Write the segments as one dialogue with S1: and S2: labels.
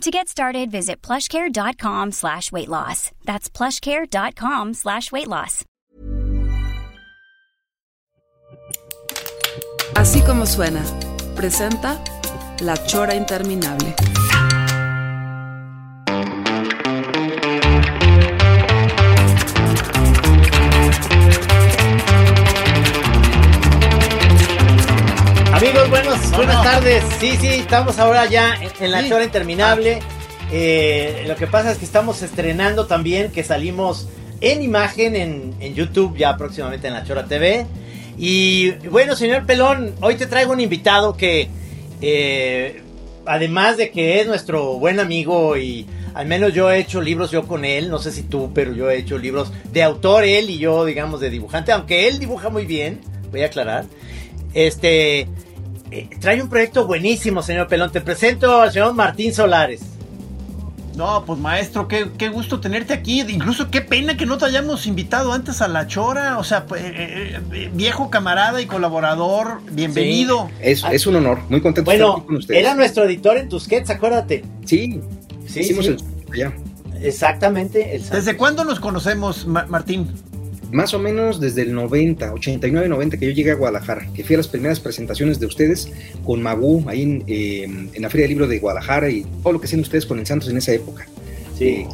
S1: To get started, visit plushcare.com slash weight loss. That's plushcare.com slash weight loss.
S2: Así como suena, presenta La Chora Interminable.
S3: Amigos, buenas tardes. Sí, sí, estamos ahora ya en, en la chora interminable. Eh, lo que pasa es que estamos estrenando también, que salimos en imagen en, en YouTube, ya próximamente en la Chora TV. Y bueno, señor Pelón, hoy te traigo un invitado que, eh, además de que es nuestro buen amigo y al menos yo he hecho libros yo con él, no sé si tú, pero yo he hecho libros de autor, él y yo, digamos, de dibujante, aunque él dibuja muy bien, voy a aclarar. Este, eh, trae un proyecto buenísimo, señor Pelón. Te presento al señor Martín Solares.
S4: No, pues maestro, qué, qué gusto tenerte aquí. Incluso qué pena que no te hayamos invitado antes a La Chora. O sea, pues, eh, eh, viejo camarada y colaborador, bienvenido.
S5: Es, es un honor, muy contento de estar
S3: Bueno,
S5: aquí con ustedes.
S3: era nuestro editor en Tusquets, acuérdate.
S5: Sí,
S3: Sí,
S5: hicimos
S3: sí.
S5: el allá.
S3: Exactamente. el-
S4: ¿Desde cuándo nos conocemos, Ma- Martín?
S5: Más o menos desde el 90, 89, 90 que yo llegué a Guadalajara, que fui a las primeras presentaciones de ustedes con Magú, ahí en, eh, en la Feria del Libro de Guadalajara y todo lo que hacían ustedes con el Santos en esa época.
S3: Sí.
S5: Eh,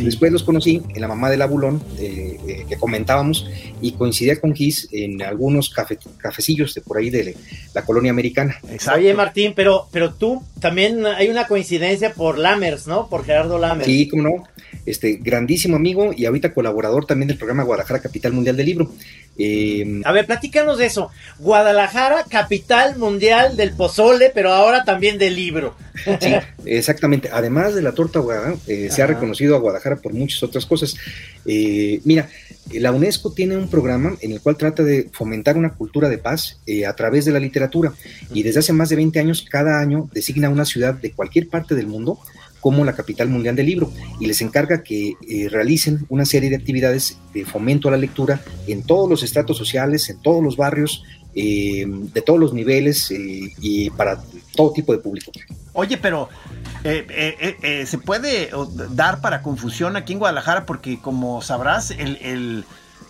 S5: Después los conocí en la mamá del abulón eh, eh, que comentábamos y coincidía con Gis en algunos cafe- cafecillos de por ahí de la colonia americana.
S3: Oye, Martín, pero, pero tú también hay una coincidencia por Lammers, ¿no? Por Gerardo Lammers.
S5: Sí, cómo no. Este, grandísimo amigo y ahorita colaborador también del programa Guadalajara Capital Mundial del Libro. Eh,
S3: A ver, platícanos de eso. Guadalajara, capital mundial del pozole, pero ahora también del libro.
S5: sí, exactamente. Además de la torta ahogada, eh, se ha reconocido a Guadalajara por muchas otras cosas. Eh, mira, eh, la UNESCO tiene un programa en el cual trata de fomentar una cultura de paz eh, a través de la literatura y desde hace más de 20 años cada año designa una ciudad de cualquier parte del mundo como la capital mundial del libro y les encarga que eh, realicen una serie de actividades de fomento a la lectura en todos los estratos sociales, en todos los barrios, eh, de todos los niveles eh, y para todo tipo de público.
S4: Oye, pero se puede dar para confusión aquí en Guadalajara porque como sabrás, el-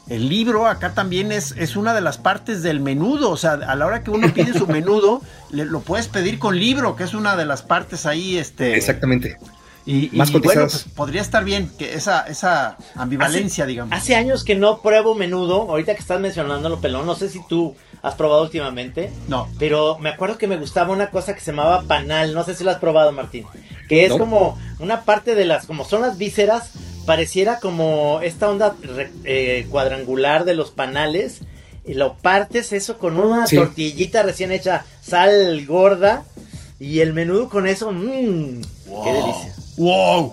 S4: el libro acá también es, es una de las partes del menudo. O sea, a la hora que uno pide su menudo, le- lo puedes pedir con libro, que es una de las partes ahí. Este,
S5: Exactamente.
S4: Y, y
S5: Más
S4: bueno,
S5: cotizadas.
S4: pues, podría estar bien que esa, esa ambivalencia, digamos.
S3: Hace años que no pruebo menudo, ahorita que estás mencionándolo, pelón, no sé si tú has probado últimamente.
S4: No.
S3: Pero me acuerdo que me gustaba una cosa que se llamaba panal, no sé si lo has probado, Martín. Que es
S5: No.
S3: como una parte de las, como son las vísceras, pareciera como esta onda re- eh, cuadrangular de los panales. Y lo partes eso con una
S5: Sí.
S3: tortillita recién hecha, sal gorda. Y el menudo con eso, mmm, qué delicia.
S4: ¡Wow!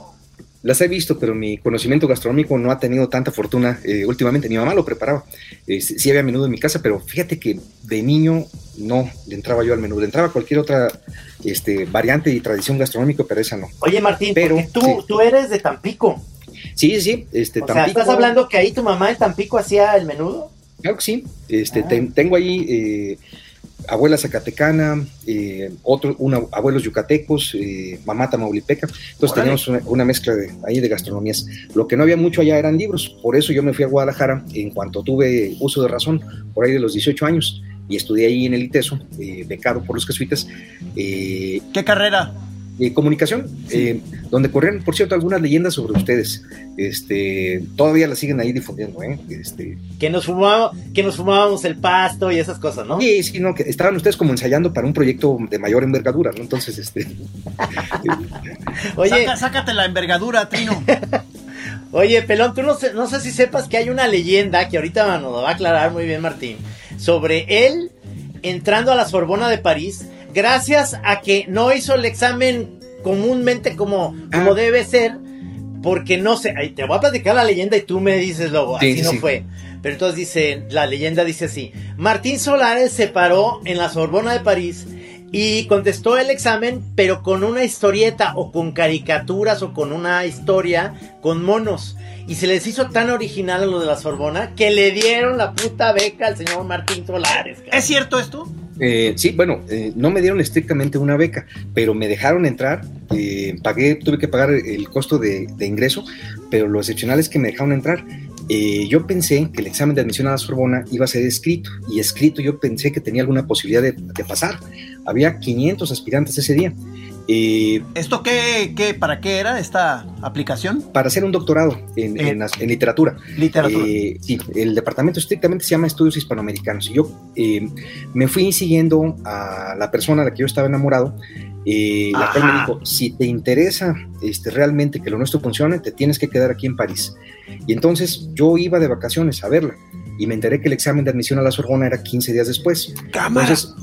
S5: Las he visto, pero mi conocimiento gastronómico no ha tenido tanta fortuna eh, últimamente. Mi mamá lo preparaba. Eh, sí había menudo en mi casa, pero fíjate que de niño no le entraba yo al menudo. Le entraba cualquier otra este, variante y tradición gastronómica, pero esa no.
S3: Oye, Martín,
S5: Pero,
S3: tú,
S5: sí.
S3: tú eres de Tampico.
S5: Sí, sí. Este,
S3: O sea, ¿estás hablando que ahí tu mamá en Tampico hacía el menudo?
S5: Claro que sí. Este,
S3: Ah.
S5: ten- tengo ahí eh, abuela zacatecana, eh, otro, una, abuelos yucatecos, eh, mamá tamaulipeca. Entonces
S4: Órale.
S5: teníamos una, una mezcla de, ahí de gastronomías. Lo que no había mucho allá eran libros. Por eso yo me fui a Guadalajara en cuanto tuve uso de razón, por ahí de los 18 años. Y estudié ahí en el ITESO, eh, becado por los jesuitas, eh,
S4: ¿Qué carrera?
S5: Eh, comunicación, eh, donde corrían, por cierto, algunas leyendas sobre ustedes. Este, todavía las siguen ahí difundiendo, ¿eh? Este,
S3: Que nos, fumábamos, que nos fumábamos el pasto y esas cosas, ¿no?
S5: Sí, sí, no, que estaban ustedes como ensayando para un proyecto de mayor envergadura, ¿no? Entonces, este.
S3: Oye,
S4: Saca- sácate la envergadura, Trino.
S3: oye, Pelón, tú no sé, no sé si sepas que hay una leyenda que ahorita nos lo va a aclarar muy bien Martín, sobre él entrando a la Sorbona de París gracias a que no hizo el examen comúnmente como, como
S5: Ah.
S3: debe ser, porque no sé, ahí te voy a platicar la leyenda y tú me dices luego,
S5: Sí,
S3: así
S5: sí,
S3: no fue. pero entonces dice, la leyenda dice así, Martín Solares se paró en la Sorbona de París y contestó el examen, pero con una historieta o con caricaturas o con una historia con monos. Y se les hizo tan original a lo de la Sorbona que le dieron la puta beca al señor Martín Solares.
S4: ¿Es cierto esto?
S5: Eh, sí, bueno, eh, no me dieron estrictamente una beca, pero me dejaron entrar, eh, pagué, tuve que pagar el costo de, ingreso, pero lo excepcional es que me dejaron entrar. Yo pensé que el examen de admisión a la Sorbona iba a ser escrito, y escrito yo pensé que tenía alguna posibilidad de, de pasar. Había 500 aspirantes ese día.
S4: ¿Esto qué, qué, para qué era esta aplicación?
S5: Para hacer un doctorado en, en, literatura.
S4: Literatura.
S5: Eh, sí, el departamento estrictamente se llama Estudios Hispanoamericanos. Yo eh, me fui siguiendo a la persona de la que yo estaba enamorado, eh, la cual me dijo, si te interesa este, realmente que lo nuestro funcione, te tienes que quedar aquí en París. Y entonces yo iba de vacaciones a verla y me enteré que el examen de admisión a la Sorbona era 15 días después.
S4: ¡Cámara!
S5: Entonces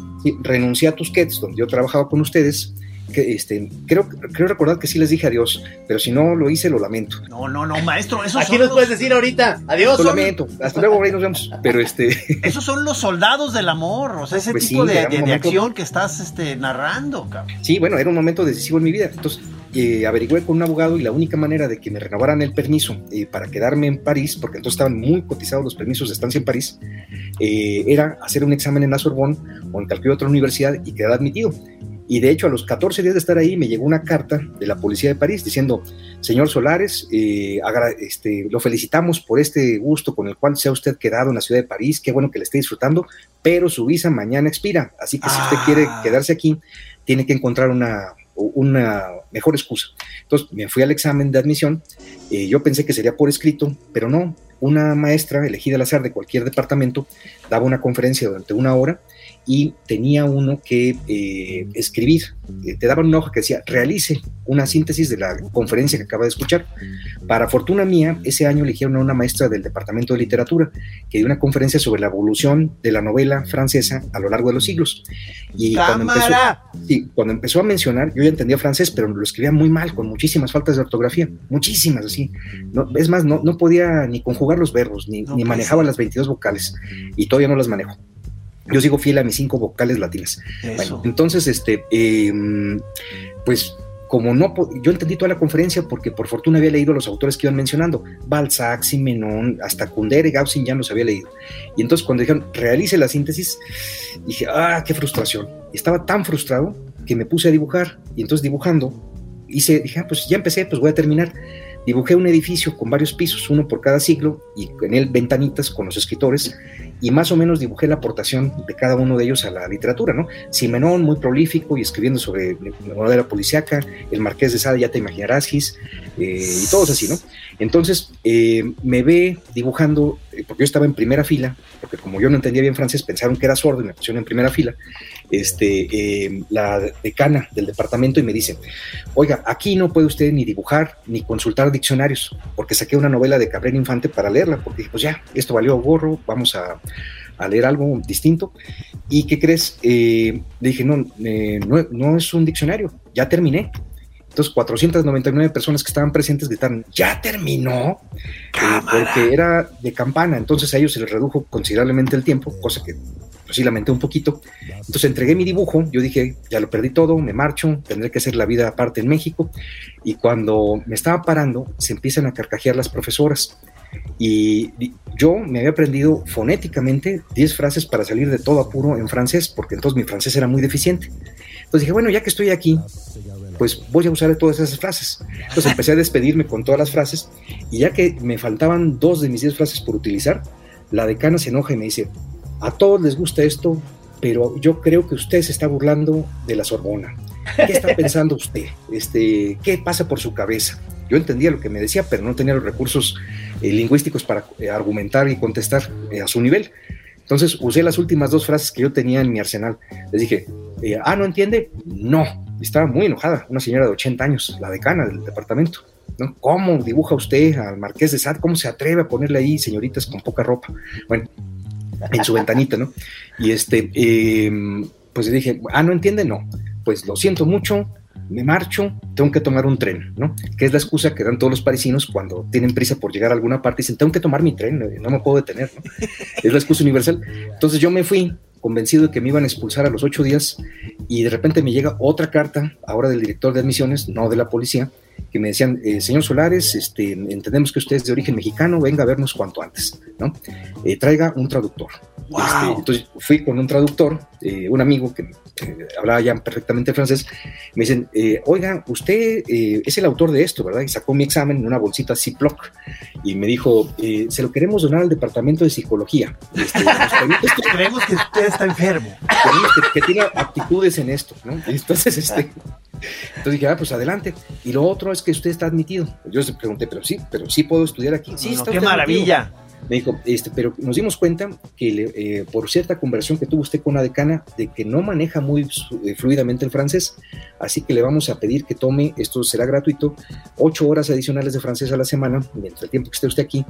S5: renuncié a Tusquets, donde yo trabajaba con ustedes, que este, creo, creo recordar que sí les dije adiós, pero si no lo hice, lo lamento.
S4: No, no, no, maestro, eso
S3: Aquí nos puedes decir ahorita, adiós.
S5: Lo lamento, hasta luego, ahí nos vemos. Pero este.
S4: Esos son los soldados del amor, o sea, ese pues tipo de, acción que estás este, narrando, cabrón.
S5: Sí, bueno, era un momento decisivo en mi vida. Entonces, eh, averigüé con un abogado y la única manera de que me renovaran el permiso eh, para quedarme en París, porque entonces estaban muy cotizados los permisos de estancia en París, eh, era hacer un examen en la Sorbonne o en cualquier otra universidad y quedar admitido. Y de hecho, a los 14 días de estar ahí, me llegó una carta de la policía de París diciendo, señor Solares, eh, este, lo felicitamos por este gusto con el cual se ha usted quedado en la ciudad de París, qué bueno que le esté disfrutando, pero su visa mañana expira, así que si usted quiere ah. quedarse aquí, tiene que encontrar una, una mejor excusa. Entonces me fui al examen de admisión, eh, yo pensé que sería por escrito, pero no, una maestra elegida al azar de cualquier departamento daba una conferencia durante una hora y tenía uno que eh, escribir. Eh, te daban una hoja que decía, realice una síntesis de la conferencia que acaba de escuchar. Para fortuna mía, ese año eligieron a una maestra del Departamento de Literatura que dio una conferencia sobre la evolución de la novela francesa a lo largo de los siglos. Y cuando empezó, sí, cuando empezó, a mencionar, yo ya entendía francés, pero lo escribía muy mal, con muchísimas faltas de ortografía, muchísimas así. No, es más, no, no podía ni conjugar los verbos, ni, ni manejaba las 22 vocales, y todavía no las manejo. Yo sigo fiel a mis cinco vocales latinas. Bueno, entonces, este, em, pues como no, yo entendí toda la conferencia porque por fortuna había leído los autores que iban mencionando, Balzac, Simenon, hasta Kundera y Gaussen ya los había leído. Y entonces cuando dijeron, realice la síntesis, dije, ah, qué frustración. Estaba tan frustrado que me puse a dibujar y entonces dibujando, hice, dije, ah, pues ya empecé, pues voy a terminar. Dibujé un edificio con varios pisos, uno por cada siglo, y en él ventanitas con los escritores, y más o menos dibujé la aportación de cada uno de ellos a la literatura, ¿no? Simenón, muy prolífico y escribiendo sobre la novela policiaca, el Marqués de Sade, ya te imaginarás, Gis, eh, y todos así, ¿no? Entonces, eh, me ve dibujando, eh, porque yo estaba en primera fila, porque como yo no entendía bien francés, pensaron que era sordo y me pusieron en primera fila, este, la decana del departamento y me dice, oiga, aquí no puede usted ni dibujar ni consultar diccionarios, porque saqué una novela de Cabrera Infante para leerla, porque dije, pues ya, esto valió gorro, vamos a, leer algo distinto. ¿Y qué crees? Eh, dije, no, eh, no, no, es un diccionario, ya terminé. Entonces, 499 personas que estaban presentes gritaron, ¿ya terminó? Eh, porque era de campana, entonces a ellos se les redujo considerablemente el tiempo, cosa que pues sí lamenté un poquito. Entonces entregué mi dibujo, yo dije, ya lo perdí todo, me marcho, tendré que hacer la vida aparte en México. Y cuando me estaba parando, se empiezan a carcajear las profesoras. Y yo me había aprendido fonéticamente 10 frases para salir de todo apuro en francés, porque entonces mi francés era muy deficiente. Entonces dije, bueno, ya que estoy aquí, pues voy a usar todas esas frases. Entonces empecé a despedirme con todas las frases y ya que me faltaban dos de mis 10 frases por utilizar, la decana se enoja y me dice, a todos les gusta esto, pero yo creo que usted se está burlando de la Sorbona. ¿Qué está pensando usted? Este, ¿Qué pasa por su cabeza? Yo entendía lo que me decía, pero no tenía los recursos eh, lingüísticos para eh, argumentar y contestar eh, a su nivel. Entonces usé las últimas dos frases que yo tenía en mi arsenal. Les dije, ah, ¿no entiende? No. Estaba muy enojada, una señora de 80 años, la decana del departamento. ¿no? ¿Cómo dibuja usted al marqués de Sade? ¿Cómo se atreve a ponerle ahí señoritas con poca ropa? Bueno, en su ventanita, ¿no? Y este, pues le dije, ah, ¿no entiende? No. Pues lo siento mucho, me marcho, tengo que tomar un tren, ¿no? Que es la excusa que dan todos los parisinos cuando tienen prisa por llegar a alguna parte y dicen, tengo que tomar mi tren, no me puedo detener, ¿no? Es la excusa universal. Entonces yo me fui convencido de que me iban a expulsar a los ocho días y de repente me llega otra carta, ahora del director de admisiones, no de la policía, que me decían, eh, señor Solares, este, entendemos que usted es de origen mexicano, venga a vernos cuanto antes, ¿no? Eh, traiga un traductor. Este, entonces fui con un traductor, eh, un amigo que hablaba ya perfectamente francés, me dicen, oiga, usted es el autor de esto, ¿verdad? Y sacó mi examen en una bolsita Ziploc y me dijo, se lo queremos donar al departamento de psicología. Este,
S4: creemos que usted está enfermo.
S5: Creemos que, que, tiene aptitudes en esto, ¿no? Entonces, este... Entonces dije, ah, pues adelante. Y lo otro es que usted está admitido. Yo le pregunté, pero sí, pero sí puedo estudiar aquí. Sí,
S4: está qué maravilla.
S5: Me dijo, este, pero nos dimos cuenta que eh, por cierta conversión que tuvo usted con la decana, de que no maneja muy eh, fluidamente el francés, así que le vamos a pedir que tome, esto será gratuito, ocho horas adicionales de francés a la semana, mientras el tiempo que esté usted aquí,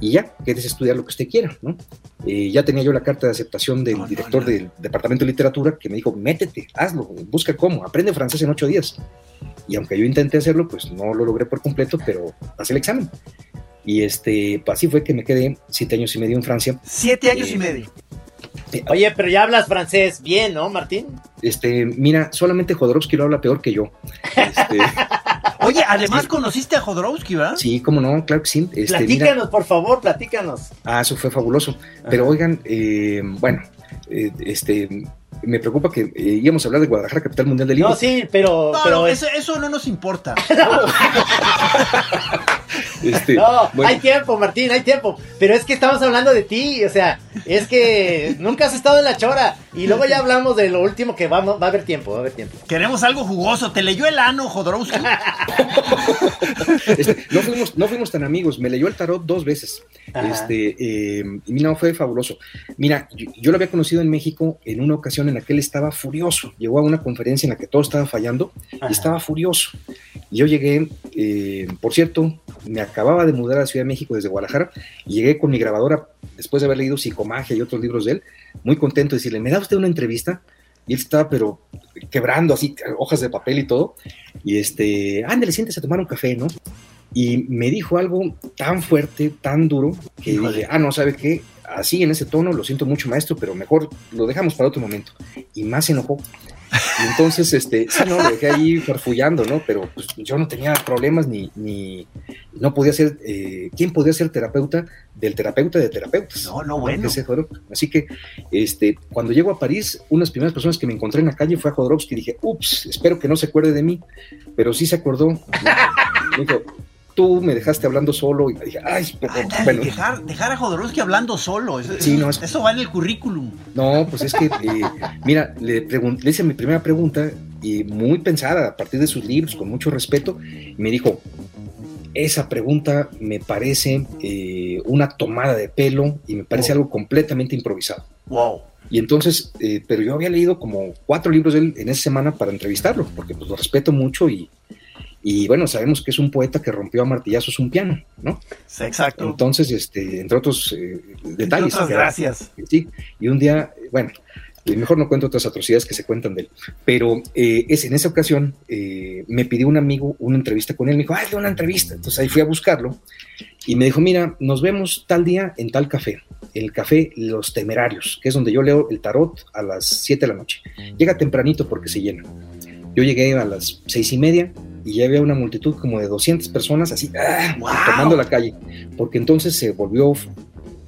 S5: y ya, quédese estudiar lo que usted quiera, ¿no? Eh, ya tenía yo la carta de aceptación del director del Departamento de Literatura que me dijo, métete, hazlo, busca cómo, aprende francés en ocho días. Y aunque yo intenté hacerlo, pues no lo logré por completo, pero pasé el examen. Y este, pues así fue que me quedé siete años y medio en Francia.
S4: Siete años y eh, medio.
S3: Eh, Oye, pero ya hablas francés bien, ¿no, Martín?
S5: Este, mira, solamente Jodorowsky lo habla peor que yo. Este,
S4: Oye, además conociste a Jodorowsky, ¿verdad?
S5: Sí, cómo no, claro que sí.
S3: Este, platícanos, por favor, platícanos.
S5: Ah, eso fue fabuloso. Pero oigan, eh, bueno, este, me preocupa que íbamos a hablar de Guadalajara, capital mundial del libro.
S3: No, sí, pero. pero
S4: eso, eso, no nos importa.
S3: Este, no, hay tiempo, Martín, hay tiempo. Pero es que estamos hablando de ti, o sea, es que nunca has estado en la chora. Y luego ya hablamos de lo último que va, va a haber tiempo, va a haber tiempo.
S4: Queremos algo jugoso. ¿Te leyó el ano, Jodorowsky?
S5: Este, no, fuimos, no fuimos tan amigos. Me leyó el tarot dos veces. Este, eh, y no, fue fabuloso. Mira, yo, lo había conocido en México en una ocasión en la que él estaba furioso. Llegó a una conferencia en la que todo estaba fallando y estaba furioso. Y yo llegué, eh, por cierto, me acababa de mudar a la Ciudad de México desde Guadalajara y llegué con mi grabadora, después de haber leído Psicomagia y otros libros de él, muy contento de decirle, ¿me da usted una entrevista? Y él estaba, pero quebrando así hojas de papel y todo. Y este, ándale, siéntese a tomar un café, ¿no? Y me dijo algo tan fuerte, tan duro, que dije, ah, no, ¿sabe qué? Así en ese tono, lo siento mucho, maestro, pero mejor lo dejamos para otro momento. Y más se enojó. Y entonces, este, sí, no, lo dejé ahí farfullando, ¿no? Pero pues, yo no tenía problemas ni, ni no podía ser, eh, ¿quién podía ser terapeuta del terapeuta de terapeutas?
S4: No, no, bueno.
S5: Así que, este, cuando llego a París, unas primeras personas que me encontré en la calle fue a Jodorowsky y dije, ups, espero que no se acuerde de mí, pero sí se acordó. Me dijo, tú me dejaste hablando solo y me dije, ay,
S4: bueno. Dejar, dejar, a Jodorowsky hablando solo, eso, sí, no, eso va en el currículum.
S5: No, pues es que, eh, mira, le, le hice mi primera pregunta y muy pensada a partir de sus libros, con mucho respeto, me dijo, esa pregunta me parece eh, una tomada de pelo y me parece algo completamente improvisado.
S4: Wow.
S5: Y entonces, eh, pero yo había leído como cuatro libros de él en esa semana para entrevistarlo, porque pues lo respeto mucho y, y bueno, sabemos que es un poeta que rompió a martillazos un piano, ¿no?
S4: exacto.
S5: Entonces, este, entre otros eh, detalles.
S4: Entre gracias.
S5: Sí, y un día, bueno, mejor no cuento otras atrocidades que se cuentan de él, pero eh, es, en esa ocasión eh, me pidió un amigo una entrevista con él, me dijo, ay, una entrevista, entonces ahí fui a buscarlo y me dijo, mira, nos vemos tal día en tal café, el café Los Temerarios, que es donde yo leo el tarot a las 7 de la noche. Llega tempranito porque se llena. Yo llegué a las seis y media, y ya había una multitud como de 200 personas así, ¡ah! tomando la calle, porque entonces se volvió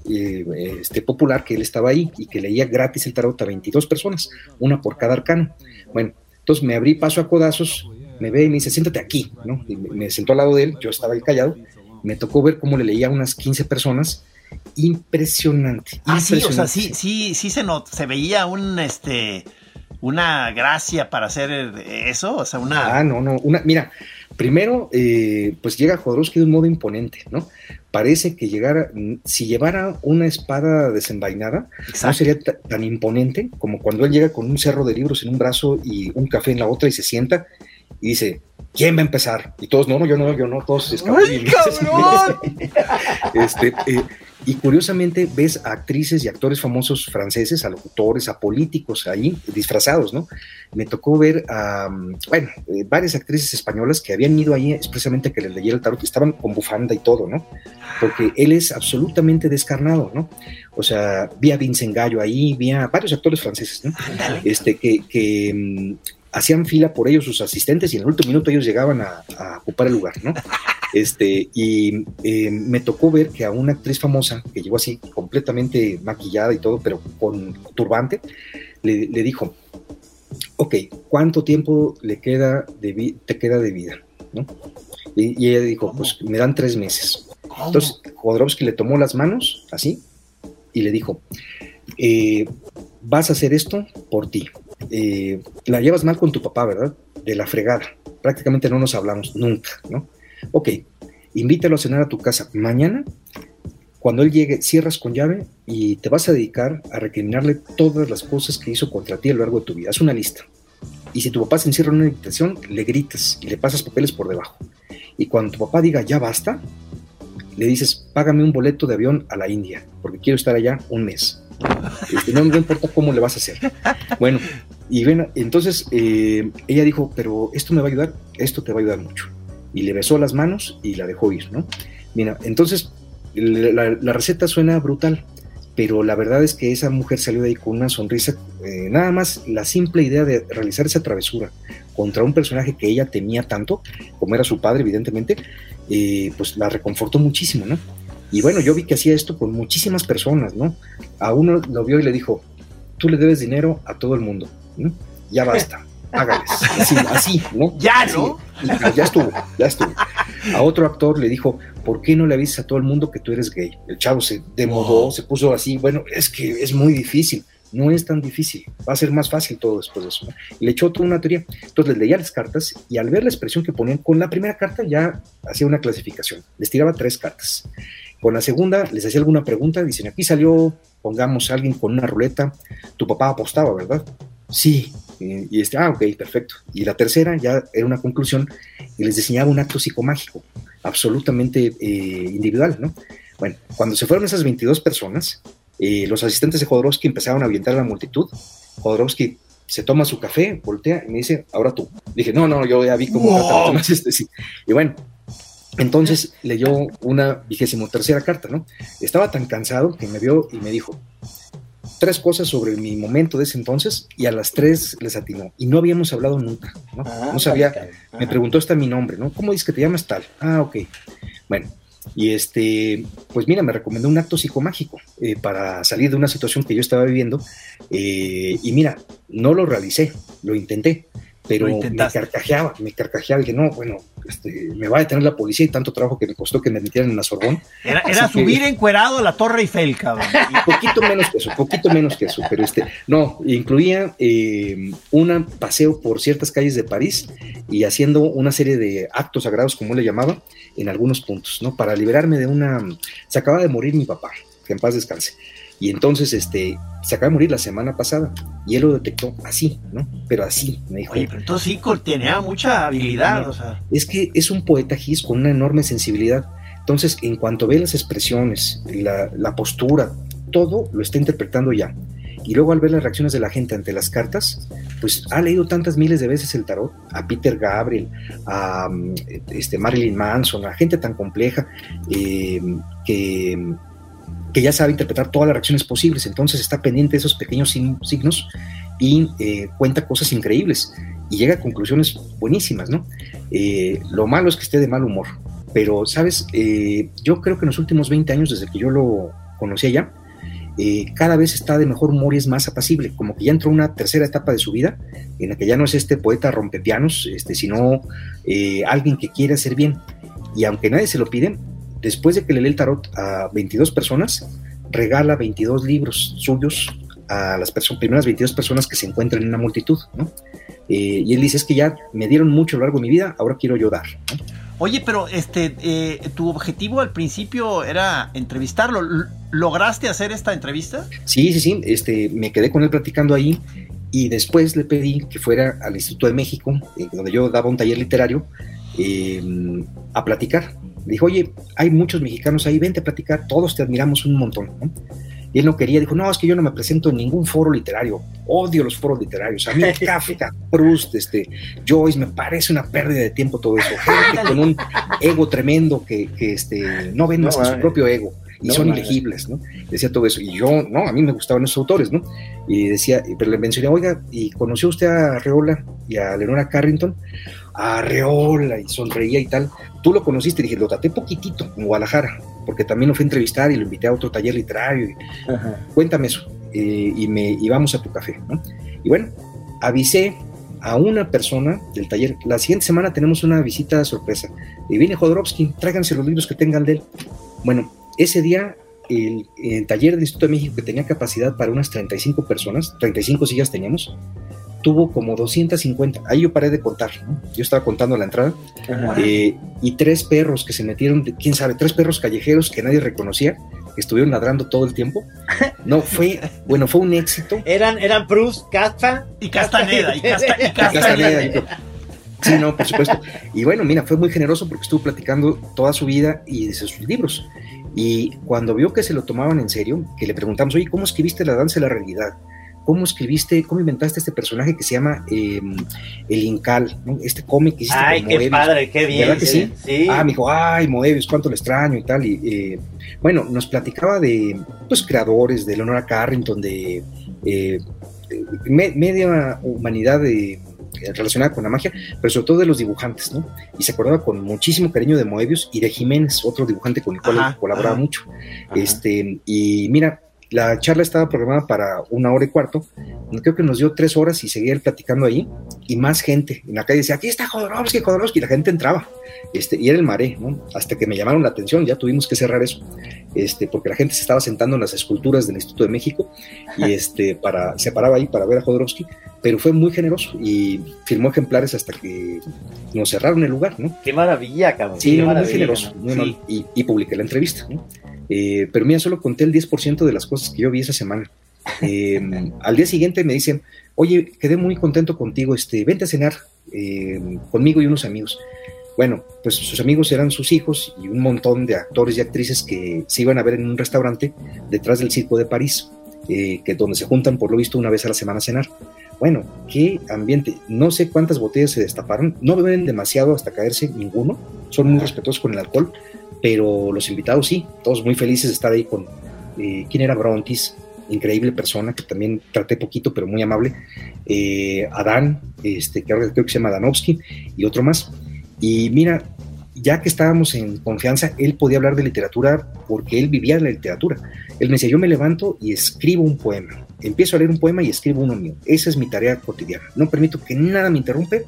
S5: eh, este, popular que él estaba ahí y que leía gratis el tarot a 22 personas, una por cada arcano. Bueno, entonces me abrí paso a codazos, me ve y me dice, siéntate aquí, ¿no? Y me sentó al lado de él, yo estaba ahí callado, me tocó ver cómo le leía a unas 15 personas, impresionante.
S4: Ah, sí, o sea, sí, sí, sí se, se veía un, este, una gracia para hacer eso? O sea, una.
S5: Ah, no, no. Una, mira, primero, eh, pues llega Jodorowsky de un modo imponente, ¿no? Parece que llegara, si llevara una espada desenvainada, no sería tan imponente como cuando él llega con un cerro de libros en un brazo y un café en la otra y se sienta y dice, ¿quién va a empezar? Y todos, no, no, yo no, yo no, todos
S4: ¡Ay, cabrón!
S5: este, eh, y curiosamente ves a actrices y actores famosos franceses, a locutores, a políticos ahí disfrazados, ¿no? Me tocó ver a, bueno, eh, varias actrices españolas que habían ido ahí expresamente a que les leyera el tarot, que estaban con bufanda y todo, ¿no? Porque él es absolutamente descarnado, ¿no? O sea, vi a Vincent Gallo ahí, vi a varios actores franceses, ¿no? Este, que, que mm, hacían fila por ellos sus asistentes y en el último minuto ellos llegaban a, a ocupar el lugar, ¿no? Este, y eh, me tocó ver que a una actriz famosa, que llegó así completamente maquillada y todo, pero con turbante, le, dijo, ok, ¿cuánto tiempo le queda de te queda de vida? Y, ella dijo, pues me dan tres meses. Entonces Jodorowsky le tomó las manos, así, y le dijo, eh, vas a hacer esto por ti. Eh, la llevas mal con tu papá, ¿verdad? De la fregada. Prácticamente no nos hablamos nunca, ¿no? Ok, invítalo a cenar a tu casa mañana. Cuando él llegue, cierras con llave y te vas a dedicar a recriminarle todas las cosas que hizo contra ti a lo largo de tu vida. Haz una lista. Y si tu papá se encierra en una habitación, le gritas y le pasas papeles por debajo. Y cuando tu papá diga ya basta, le dices, págame un boleto de avión a la India, porque quiero estar allá un mes. Este, no me importa cómo le vas a hacer. Bueno, y ven, entonces eh, ella dijo, pero esto me va a ayudar, esto te va a ayudar mucho y le besó las manos y la dejó ir, ¿no? Mira, entonces la, receta suena brutal, pero la verdad es que esa mujer salió de ahí con una sonrisa, eh, nada más la simple idea de realizar esa travesura contra un personaje que ella temía tanto, como era su padre, evidentemente, eh, pues la reconfortó muchísimo, ¿no? Y bueno, yo vi que hacía esto con muchísimas personas, ¿no? A uno lo vio y le dijo, tú le debes dinero a todo el mundo, ¿no? Ya basta hágales. Así, así ¿no?
S3: Ya, ¿no?
S5: ya estuvo, ya estuvo. A otro actor le dijo, ¿por qué no le avisas a todo el mundo que tú eres gay? El chavo se demodó, se puso así, bueno, es que es muy difícil. No es tan difícil, va a ser más fácil todo después de eso. le echó toda una teoría. Entonces les leía las cartas y al ver la expresión que ponían con la primera carta ya hacía una clasificación. Les tiraba tres cartas. Con la segunda les hacía alguna pregunta, dicen, aquí salió, pongamos a alguien con una ruleta, tu papá apostaba, ¿verdad? Sí, y, este, ah, ok, perfecto. Y la tercera ya era una conclusión y les diseñaba un acto psicomágico, absolutamente eh, individual, ¿no? Bueno, cuando se fueron esas 22 personas, eh, los asistentes de Jodorowsky empezaron a avientar a la multitud. Jodorowsky se toma su café, voltea y me dice, ahora tú. Dije, no, no, yo ya vi cómo este, sí. Y bueno, entonces leyó una vigésimo tercera carta, ¿no? Estaba tan cansado que me vio y me dijo, tres cosas sobre mi momento de ese entonces y a las tres les atinó. Y no habíamos hablado nunca, ¿no? Ah, no sabía, me preguntó hasta mi nombre, ¿no? ¿Cómo dices que te llamas tal? Ah, ok. Bueno, y este, pues mira, me recomendó un acto psicomágico eh, para salir de una situación que yo estaba viviendo. Eh, y mira, no lo realicé, lo intenté, pero me carcajeaba, me carcajeaba y dije, no, bueno, este, me va a detener la policía y tanto trabajo que me costó que me metieran en la Sorbón.
S3: Era, subir encuerado a la Torre Eiffel, cabrón.
S5: Un poquito menos que eso, poquito menos que eso, pero este, no, incluía eh, un paseo por ciertas calles de París y haciendo una serie de actos sagrados, como le llamaba, en algunos puntos, ¿no? Para liberarme de una... Se acaba de morir mi papá, que en paz descanse. Y entonces, este, se acaba de morir la semana pasada y él lo detectó así, ¿no? Pero así, me dijo.
S3: Oye, pero entonces sí tenía mucha habilidad, o sea.
S5: Es que es un poeta Gis con una enorme sensibilidad. Entonces, en cuanto ve las expresiones, la, la postura, todo lo está interpretando ya. Y luego al ver las reacciones de la gente ante las cartas, pues ha leído tantas miles de veces el tarot, a Peter Gabriel, a este, Marilyn Manson, a gente tan compleja eh, que que ya sabe interpretar todas las reacciones posibles, entonces está pendiente de esos pequeños signos y eh, cuenta cosas increíbles y llega a conclusiones buenísimas, ¿no? Eh, lo malo es que esté de mal humor, pero, ¿sabes? Eh, yo creo que en los últimos 20 años, desde que yo lo conocía ya, cada vez está de mejor humor y es más apacible, como que ya entró una tercera etapa de su vida, en la que ya no es este poeta rompepianos, este, sino alguien que quiere hacer bien. Y aunque nadie se lo pide, después de que le lee el tarot a 22 personas, regala 22 libros suyos a las primeras 22 personas que se encuentran en una multitud, ¿no? Eh, y él dice, es que ya me dieron mucho a lo largo de mi vida, ahora quiero yo dar.
S3: Oye, pero este, eh, tu objetivo al principio era entrevistarlo. ¿Lograste hacer esta entrevista?
S5: Sí, sí, sí. Este, me quedé con él platicando ahí y después le pedí que fuera al Instituto de México, eh, donde yo daba un taller literario, a platicar Le dijo, oye, hay muchos mexicanos ahí, vente a platicar, todos te admiramos un montón. ¿no? Y él no quería, dijo, no, es que yo no me presento en ningún foro literario, odio los foros literarios, a mí Kafka, Proust, este, Joyce, me parece una pérdida de tiempo todo eso, gente con un ego tremendo que, que este, no ven más que su propio ego y son ilegibles, ¿no? Decía todo eso, y yo, no, a mí me gustaban esos autores, ¿no? Y decía, pero le mencioné, oiga, ¿y conoció usted a Reola y a Leonora Carrington? A Reola, y sonreía y tal. Tú lo conociste, dije, lo traté poquitito en Guadalajara, porque también lo fui a entrevistar y lo invité a otro taller literario. Y, Cuéntame eso, eh, y, me, y vamos a tu café, ¿no? Y bueno, avisé a una persona del taller. La siguiente semana tenemos una visita sorpresa. Y viene Jodorowsky, tráiganse los libros que tengan de él. Bueno, ese día el, el, taller del Instituto de México, que tenía capacidad para unas 35 personas, 35 sillas teníamos, tuvo como 250. Ahí yo paré de contar, ¿no? yo estaba contando la entrada, eh, y tres perros que se metieron, quién sabe, tres perros callejeros que nadie reconocía, que estuvieron ladrando todo el tiempo. No, fue, bueno, fue un éxito.
S3: Eran, eran Bruce, Casta
S4: y Castaneda. Y, Casta, y
S5: Castaneda. Y Castaneda Sí, no, por supuesto. Y bueno, mira, fue muy generoso porque estuvo platicando toda su vida y de sus libros. Y cuando vio que se lo tomaban en serio, que le preguntamos, oye, ¿cómo escribiste la danza de la realidad? ¿Cómo escribiste, cómo inventaste este personaje que se llama eh, El Incal? ¿no? Este cómic que hiciste
S3: Ay,
S5: con
S3: qué
S5: Moebius.
S3: padre, qué bien.
S5: ¿Verdad que sí?
S3: sí?
S5: Ah, me dijo, ay, Moebius, cuánto le extraño y tal. Y eh, bueno, nos platicaba de, pues, creadores, de Leonora Carrington, de, eh, de me, media humanidad de relacionada con la magia, pero sobre todo de los dibujantes, ¿no? Y se acordaba con muchísimo cariño de Moebius y de Jiménez, otro dibujante con el cual
S4: Ajá,
S5: colaboraba
S4: ajá.
S5: mucho. Este, y mira, la charla estaba programada para una hora y cuarto, creo que nos dio tres horas y seguía platicando ahí, y más gente. En la calle decía, aquí está Jodorowsky, Jodorowsky, y la gente entraba, este, y era el maré, ¿no? Hasta que me llamaron la atención, ya tuvimos que cerrar eso, este, porque la gente se estaba sentando en las esculturas del Instituto de México, y este, para, se paraba ahí para ver a Jodorowsky, pero fue muy generoso y firmó ejemplares hasta que nos cerraron el lugar, ¿no?
S3: Qué maravilla, cabrón.
S5: Sí, muy generoso,
S3: ¿no?
S5: muy
S3: Sí.
S5: mal, y, y publiqué la entrevista, ¿no? Eh, pero mira, solo conté el 10% de las cosas que yo vi esa semana. Eh, al día siguiente me dicen, oye, quedé muy contento contigo, este, vente a cenar eh, conmigo y unos amigos. Bueno, pues sus amigos eran sus hijos y un montón de actores y actrices que se iban a ver en un restaurante detrás del Circo de París, eh, que donde se juntan por lo visto una vez a la semana a cenar. Bueno, qué ambiente. No sé cuántas botellas se destaparon. No beben demasiado hasta caerse ninguno. Son muy respetuosos con el alcohol, pero los invitados sí, todos muy felices de estar ahí con. Eh, ¿Quién era Brontis? Increíble persona que también traté poquito, pero muy amable. Eh, Adán, este, ahora creo que se llama Danovsky, y otro más. Y mira, ya que estábamos en confianza, él podía hablar de literatura porque él vivía de la literatura. Él me decía, yo me levanto y escribo un poema. Empiezo a leer un poema y escribo uno mío. Esa es mi tarea cotidiana. No permito que nada me interrumpe,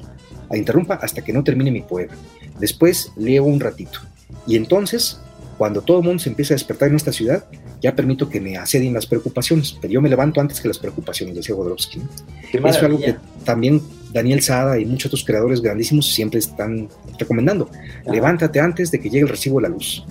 S5: interrumpa hasta que no termine mi poema. Después leo un ratito. Y entonces, cuando todo el mundo se empieza a despertar en esta ciudad, ya permito que me asedien las preocupaciones. Pero yo me levanto antes que las preocupaciones, decía.
S3: Qué
S5: Eso es algo que también Daniel Sada y muchos otros creadores grandísimos siempre están recomendando. Levántate antes de que llegue el recibo de la luz.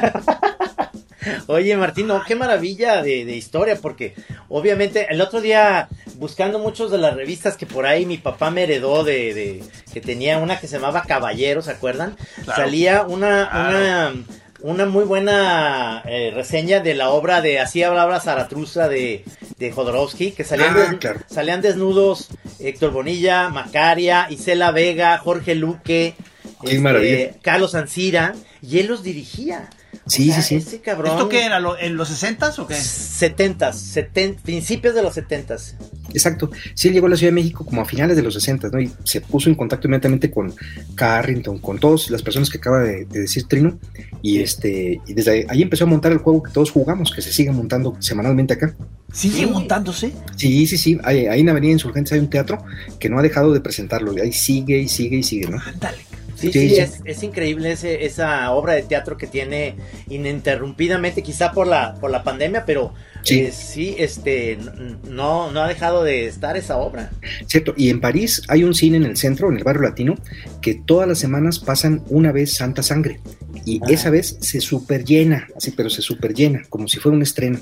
S3: Oye, Martín, no, qué maravilla de, de historia, porque obviamente el otro día, buscando muchos de las revistas que por ahí mi papá me heredó de, de- que tenía una que se llamaba Caballero, ¿se acuerdan?
S4: Claro.
S3: Salía una,
S4: Claro.
S3: una, una muy buena eh, reseña de la obra de Así hablaba Zaratustra de, de Jodorowsky, que salían,
S5: Ah,
S3: des-
S5: claro.
S3: salían desnudos Héctor Bonilla, Macaria, Isela Vega, Jorge Luque, este. Carlos Ancira, y él los dirigía. O
S5: Sí,
S3: sea,
S5: sí, sí.
S3: Ese cabrón.
S4: ¿Esto qué era? lo- ¿En los 60s o qué?
S3: 70 principios de los 70
S5: Exacto. Sí, él llegó a la Ciudad de México como a finales de los 60, ¿no? Y se puso en contacto inmediatamente con Carrington, con todas las personas que acaba de, de decir Trino. Y este y desde ahí, ahí empezó a montar el juego que todos jugamos, que se sigue montando semanalmente acá.
S4: ¿Sigue
S3: Sí.
S4: montándose?
S5: Sí, sí, sí. Ahí, ahí en Avenida Insurgentes hay un teatro que no ha dejado de presentarlo. Y ahí sigue y sigue y sigue, ¿no?
S4: Ándale.
S3: Sí,
S5: Sí.
S3: Es, es increíble ese, esa obra de teatro que tiene ininterrumpidamente, quizá por la, por la pandemia, pero
S5: Sí.
S3: eh, sí, este, no, no ha dejado de estar esa obra.
S5: Cierto, y en París hay un cine en el centro, en el barrio latino, que todas las semanas pasan una vez Santa Sangre. Y
S3: Ah.
S5: esa vez se super llena, así, pero se super llena, como si fuera un estreno.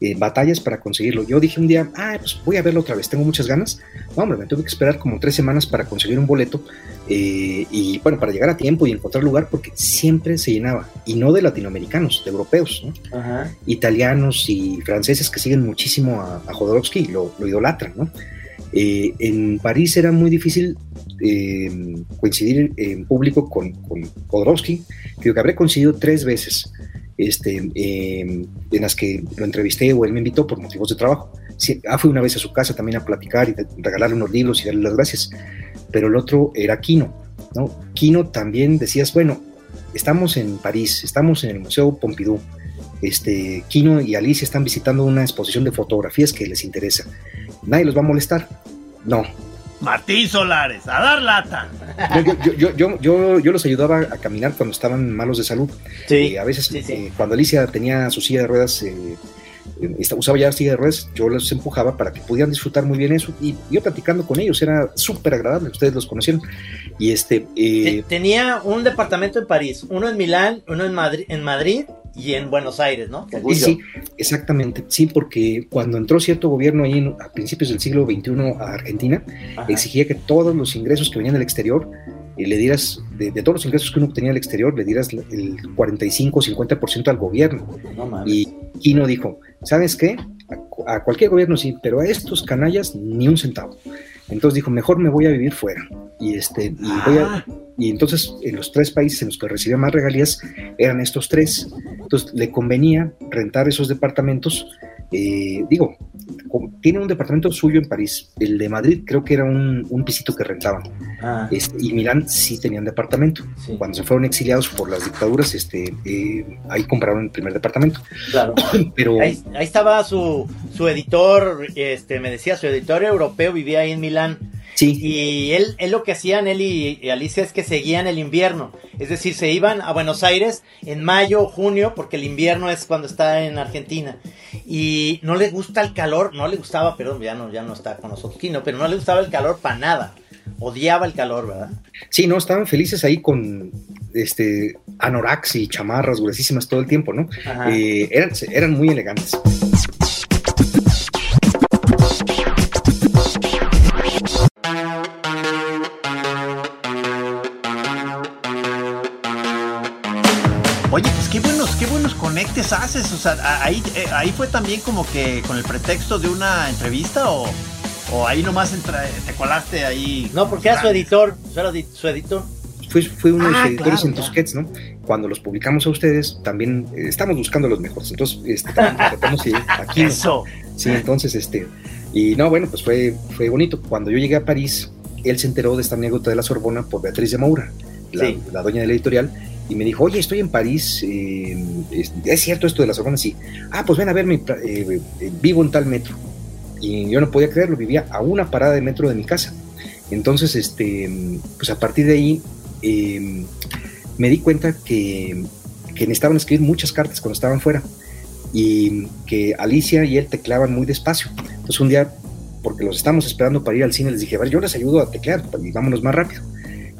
S5: Eh, batallas para conseguirlo. Yo dije un día, ah, pues voy a verlo otra vez, tengo muchas ganas. No, hombre, me tuve que esperar como tres semanas para conseguir un boleto eh, y bueno, para llegar a tiempo y encontrar lugar porque siempre se llenaba y no de latinoamericanos, de europeos, italianos y franceses que siguen muchísimo a, a Jodorowsky y lo, lo idolatran, ¿no? Eh, en París era muy difícil eh, coincidir en público con, con Jodorowsky, que habré coincidido tres veces este, em, en las que lo entrevisté o él me invitó por motivos de trabajo. ah, fui una vez a su casa también a platicar y regalarle unos libros y darle las gracias. Pero el otro era Kino. ¿no? Kino también decías, bueno, estamos en París, estamos en el Museo Pompidou. Este, Kino y Alicia están visitando una exposición de fotografías que les interesa nadie los va a molestar. No.
S4: Martín Solares, a dar lata.
S5: Yo, yo, yo, yo, los ayudaba a caminar cuando estaban malos de salud. Sí, a veces, eh, cuando Alicia tenía su silla de ruedas, eh, eh, usaba ya silla de ruedas, yo los empujaba para que pudieran disfrutar muy bien eso. Y yo platicando con ellos, era súper agradable, ustedes los conocieron. Y este.
S3: Tenía un departamento en París, uno en Milán, uno en Madrid, en Madrid y en Buenos Aires, ¿no?
S5: Sí, sí, exactamente, sí, porque cuando entró cierto gobierno ahí a principios del siglo XXI a Argentina, exigía que todos los ingresos que venían del exterior eh, le dieras, de, todos los ingresos que uno obtenía del exterior, le dieras el 45 o 50% al gobierno. y Quino dijo, ¿sabes qué? a cualquier gobierno sí, pero a estos canallas ni un centavo. Entonces dijo, mejor me voy a vivir fuera. Y, este, y, ah. Y entonces en los tres países en los que recibía más regalías eran estos tres. Entonces le convenía rentar esos departamentos. Eh, digo, tiene un departamento suyo en París. El de Madrid creo que era un, un pisito que rentaban. Ah. Este, y Milán sí tenían departamento. Cuando se fueron exiliados por las dictaduras, este, eh, ahí compraron el primer departamento.
S3: Claro. Pero ahí, ahí, estaba su, su editor, este, me decía, su editor europeo vivía ahí en Milán. Sí. Y él, él lo que hacían, él y, Alicia, es que seguían el invierno. Es decir, se iban a Buenos Aires en mayo o junio, porque el invierno es cuando está en Argentina. Y no le gusta el calor, no le gustaba, perdón, ya no, ya no está con nosotros, Kino, pero no le gustaba el calor para nada. Odiaba el calor, ¿verdad?
S5: Sí, no, estaban felices ahí con este anoraks y chamarras gruesísimas todo el tiempo, ¿no? Eh, eran, eran muy elegantes.
S4: Conectes haces? O sea, ahí, eh, ahí fue también como que con el pretexto de una entrevista o, o ahí nomás te colaste ahí.
S3: No, porque era su editor, era su editor.
S5: Fui, fui uno de los ah, editores en Tusquets, ¿no? Cuando los publicamos a ustedes, también eh, estamos buscando los mejores. Entonces, este, tratamos de aquí.
S3: Eso.
S5: Sí, entonces, este. Y no, bueno, pues fue, fue bonito. Cuando yo llegué a París, él se enteró de esta anécdota de la Sorbona por Beatriz de Moura, la, la dueña de la editorial, y me dijo, oye, estoy en París, eh, es, cierto esto de la Sorbona? Sí. Ah, pues ven a verme, eh, eh, vivo en tal metro. Y yo no podía creerlo, vivía a una parada de metro de mi casa. Entonces, este, pues a partir de ahí em, me di cuenta que, que necesitaban escribir muchas cartas cuando estaban fuera y que Alicia y él tecleaban muy despacio. Entonces un día, porque los estamos esperando para ir al cine, les dije, a yo les ayudo a teclear y vámonos más rápido.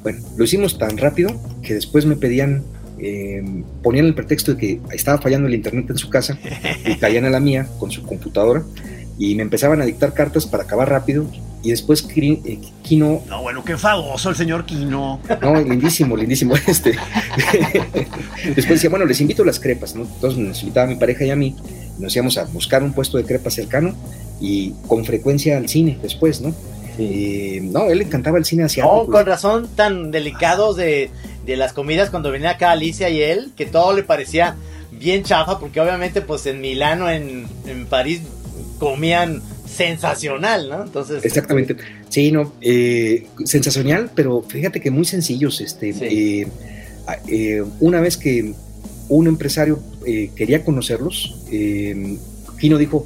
S5: Bueno, lo hicimos tan rápido que después me pedían, eh, ponían el pretexto de que estaba fallando el internet en su casa y caían a la mía con su computadora y me empezaban a dictar cartas para acabar rápido y después eh, Kino...
S4: No, bueno, qué famoso el señor Kino.
S5: No, lindísimo, lindísimo. Este. después decía, bueno, les invito a las crepas, ¿no? Entonces nos invitaba mi pareja y a mí, nos íbamos a buscar un puesto de crepas cercano y con frecuencia al cine después, ¿no? No, él le encantaba el cine asiático.
S3: con razón tan delicados de, las comidas cuando venía acá Alicia y él, que todo le parecía bien chafa, porque obviamente pues en Milano, en, en París, comían sensacional, ¿no? Entonces.
S5: Exactamente. Sí, no, eh, sensacional, pero fíjate que muy sencillos. Este, eh, eh, una vez que un empresario quería conocerlos, Kino dijo,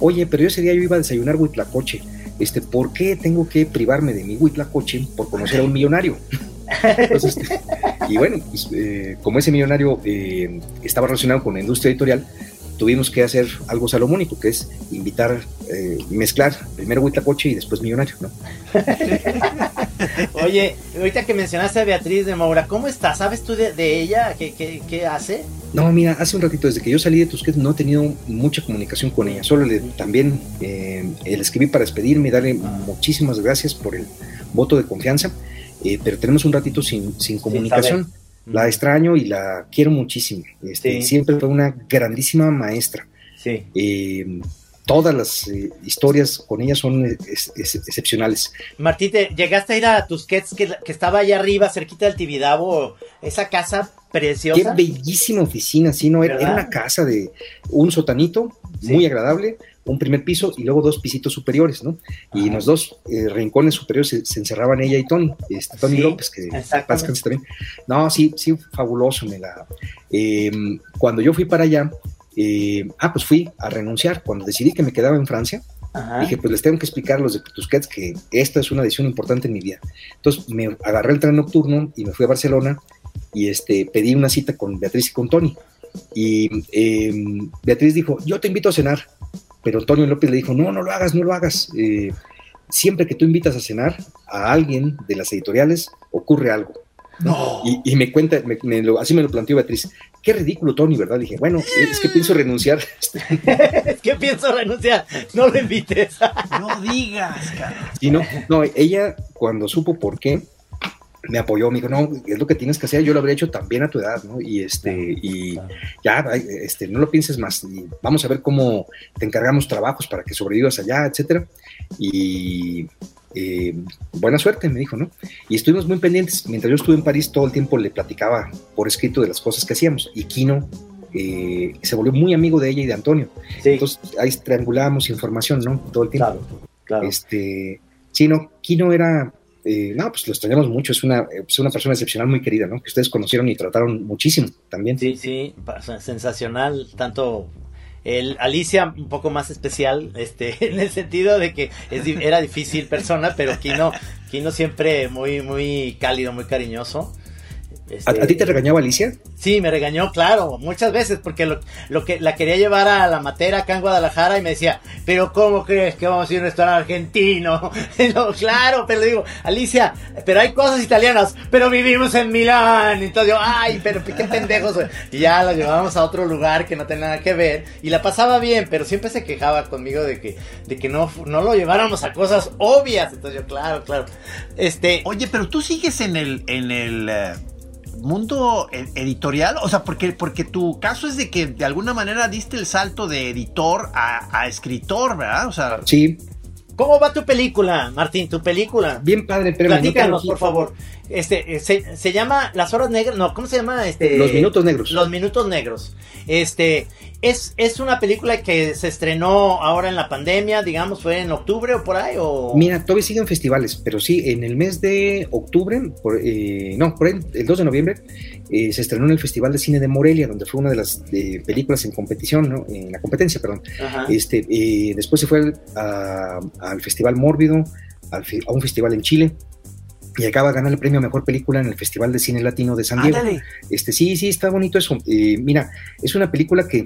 S5: oye, pero yo ese día yo iba a desayunar huitlacoche este, ¿por qué tengo que privarme de mi huitlacoche por conocer a un millonario? Este, y bueno, pues, eh, como ese millonario eh, estaba relacionado con la industria editorial, tuvimos que hacer algo salomónico, que es invitar, eh, mezclar primero Huitlacoche y después Millonario, ¿no?
S3: Oye, ahorita que mencionaste a Beatriz de Moura, ¿cómo está? ¿Sabes tú de, ella? ¿Qué, qué, qué hace?
S5: No, mira, hace un ratito, desde que yo salí de Tusquets, no he tenido mucha comunicación con ella. Solo le, también eh, le escribí para despedirme y darle muchísimas gracias por el voto de confianza. Eh, pero tenemos un ratito sin, sin comunicación. la extraño y la quiero muchísimo. Este, Siempre fue una grandísima maestra.
S3: Sí.
S5: Eh, todas las eh, historias con ella son excepcionales.
S3: Martín, llegaste a ir a Tusquets, que, que, estaba allá arriba, cerquita del Tibidabo, esa casa preciosa.
S5: Qué bellísima oficina, sí, ¿no? Era, una casa de un sotanito, muy agradable, un primer piso y luego dos pisitos superiores, ¿no? Y en los dos eh, rincones superiores se, encerraban ella y Tony, este, Tony López, que también. No, sí, sí, fabuloso, me la... Em, cuando yo fui para allá, eh, ah, pues fui a renunciar. Cuando decidí que me quedaba en Francia, dije, pues les tengo que explicar a los de Tusquets que esta es una decisión importante en mi vida. Entonces me agarré el tren nocturno y me fui a Barcelona y este, pedí una cita con Beatriz y con Tony. Y em, Beatriz dijo, yo te invito a cenar. Pero Antonio López le dijo, no, no lo hagas, no lo hagas. Eh, siempre que tú invitas a cenar a alguien de las editoriales, ocurre algo.
S3: No.
S5: Y, me cuenta, así me lo planteó Beatriz. Qué ridículo, Tony, ¿verdad? Dije, bueno, es que pienso renunciar.
S3: es que pienso renunciar. No lo invites.
S4: no digas,
S5: cara. Y no, no, ella cuando supo por qué, me apoyó, me dijo, no, es lo que tienes que hacer, yo lo habría hecho también a tu edad, ¿no? Y este, y ya, este, no lo pienses más, y vamos a ver cómo te encargamos trabajos para que sobrevivas allá, etcétera. Y eh, buena suerte, me dijo, ¿no? Y estuvimos muy pendientes. Mientras yo estuve en París, todo el tiempo le platicaba por escrito de las cosas que hacíamos. Y Kino eh, se volvió muy amigo de ella y de Antonio. Entonces ahí triangulamos información, ¿no? Todo el tiempo.
S3: Claro, claro.
S5: Este, sí, no, Kino era, eh, no, pues lo extrañamos mucho, es una, es una persona excepcional muy querida, ¿no? Que ustedes conocieron y trataron muchísimo también.
S3: Sí, sí, sensacional, tanto el Alicia un poco más especial, este, en el sentido de que era difícil persona, pero Kino, Kino siempre muy, muy cálido, muy cariñoso.
S5: ¿A, ti te este, regañaba Alicia?
S3: Sí, me regañó, claro, muchas veces, porque lo, que la quería llevar a la matera acá en Guadalajara y me decía, pero ¿cómo crees que vamos a ir a un restaurante argentino? claro, pero le digo, Alicia, pero hay cosas italianas, pero vivimos en Milán. Entonces yo, ay, pero qué pendejos. Y ya la llevábamos a otro lugar que no tenía nada que ver y la pasaba bien, pero siempre se quejaba conmigo de que, de que no, no lo lleváramos a cosas obvias. Entonces yo, claro, claro. Este.
S4: Oye, pero tú sigues en el, en el. Eh, mundo e-, editorial? O sea, porque, porque tu caso es de que de alguna manera diste el salto de editor a, escritor, ¿verdad? O sea,
S5: sí.
S3: ¿Cómo va tu película, Martín? ¿Tu película?
S5: Bien padre, pero
S3: Platícanos, por favor. Este, se, se, llama Las Horas Negras, no, ¿cómo se llama? Este,
S5: Los Minutos Negros.
S3: Los Minutos Negros. Este, es, es una película que se estrenó ahora en la pandemia, digamos, fue en octubre o por ahí, o...
S5: Mira, todavía siguen festivales, pero sí, en el mes de octubre, por, eh, no, por el, el 2 de noviembre, eh, se estrenó en el Festival de Cine de Morelia, donde fue una de las películas en competición, ¿no? En la competencia, perdón. Este, eh, después se fue al Festival Mórbido, a un festival en Chile, y acaba de ganar el premio a mejor película en el Festival de Cine Latino de San Diego. Este, sí, sí, está bonito eso. Eh, mira, es una película que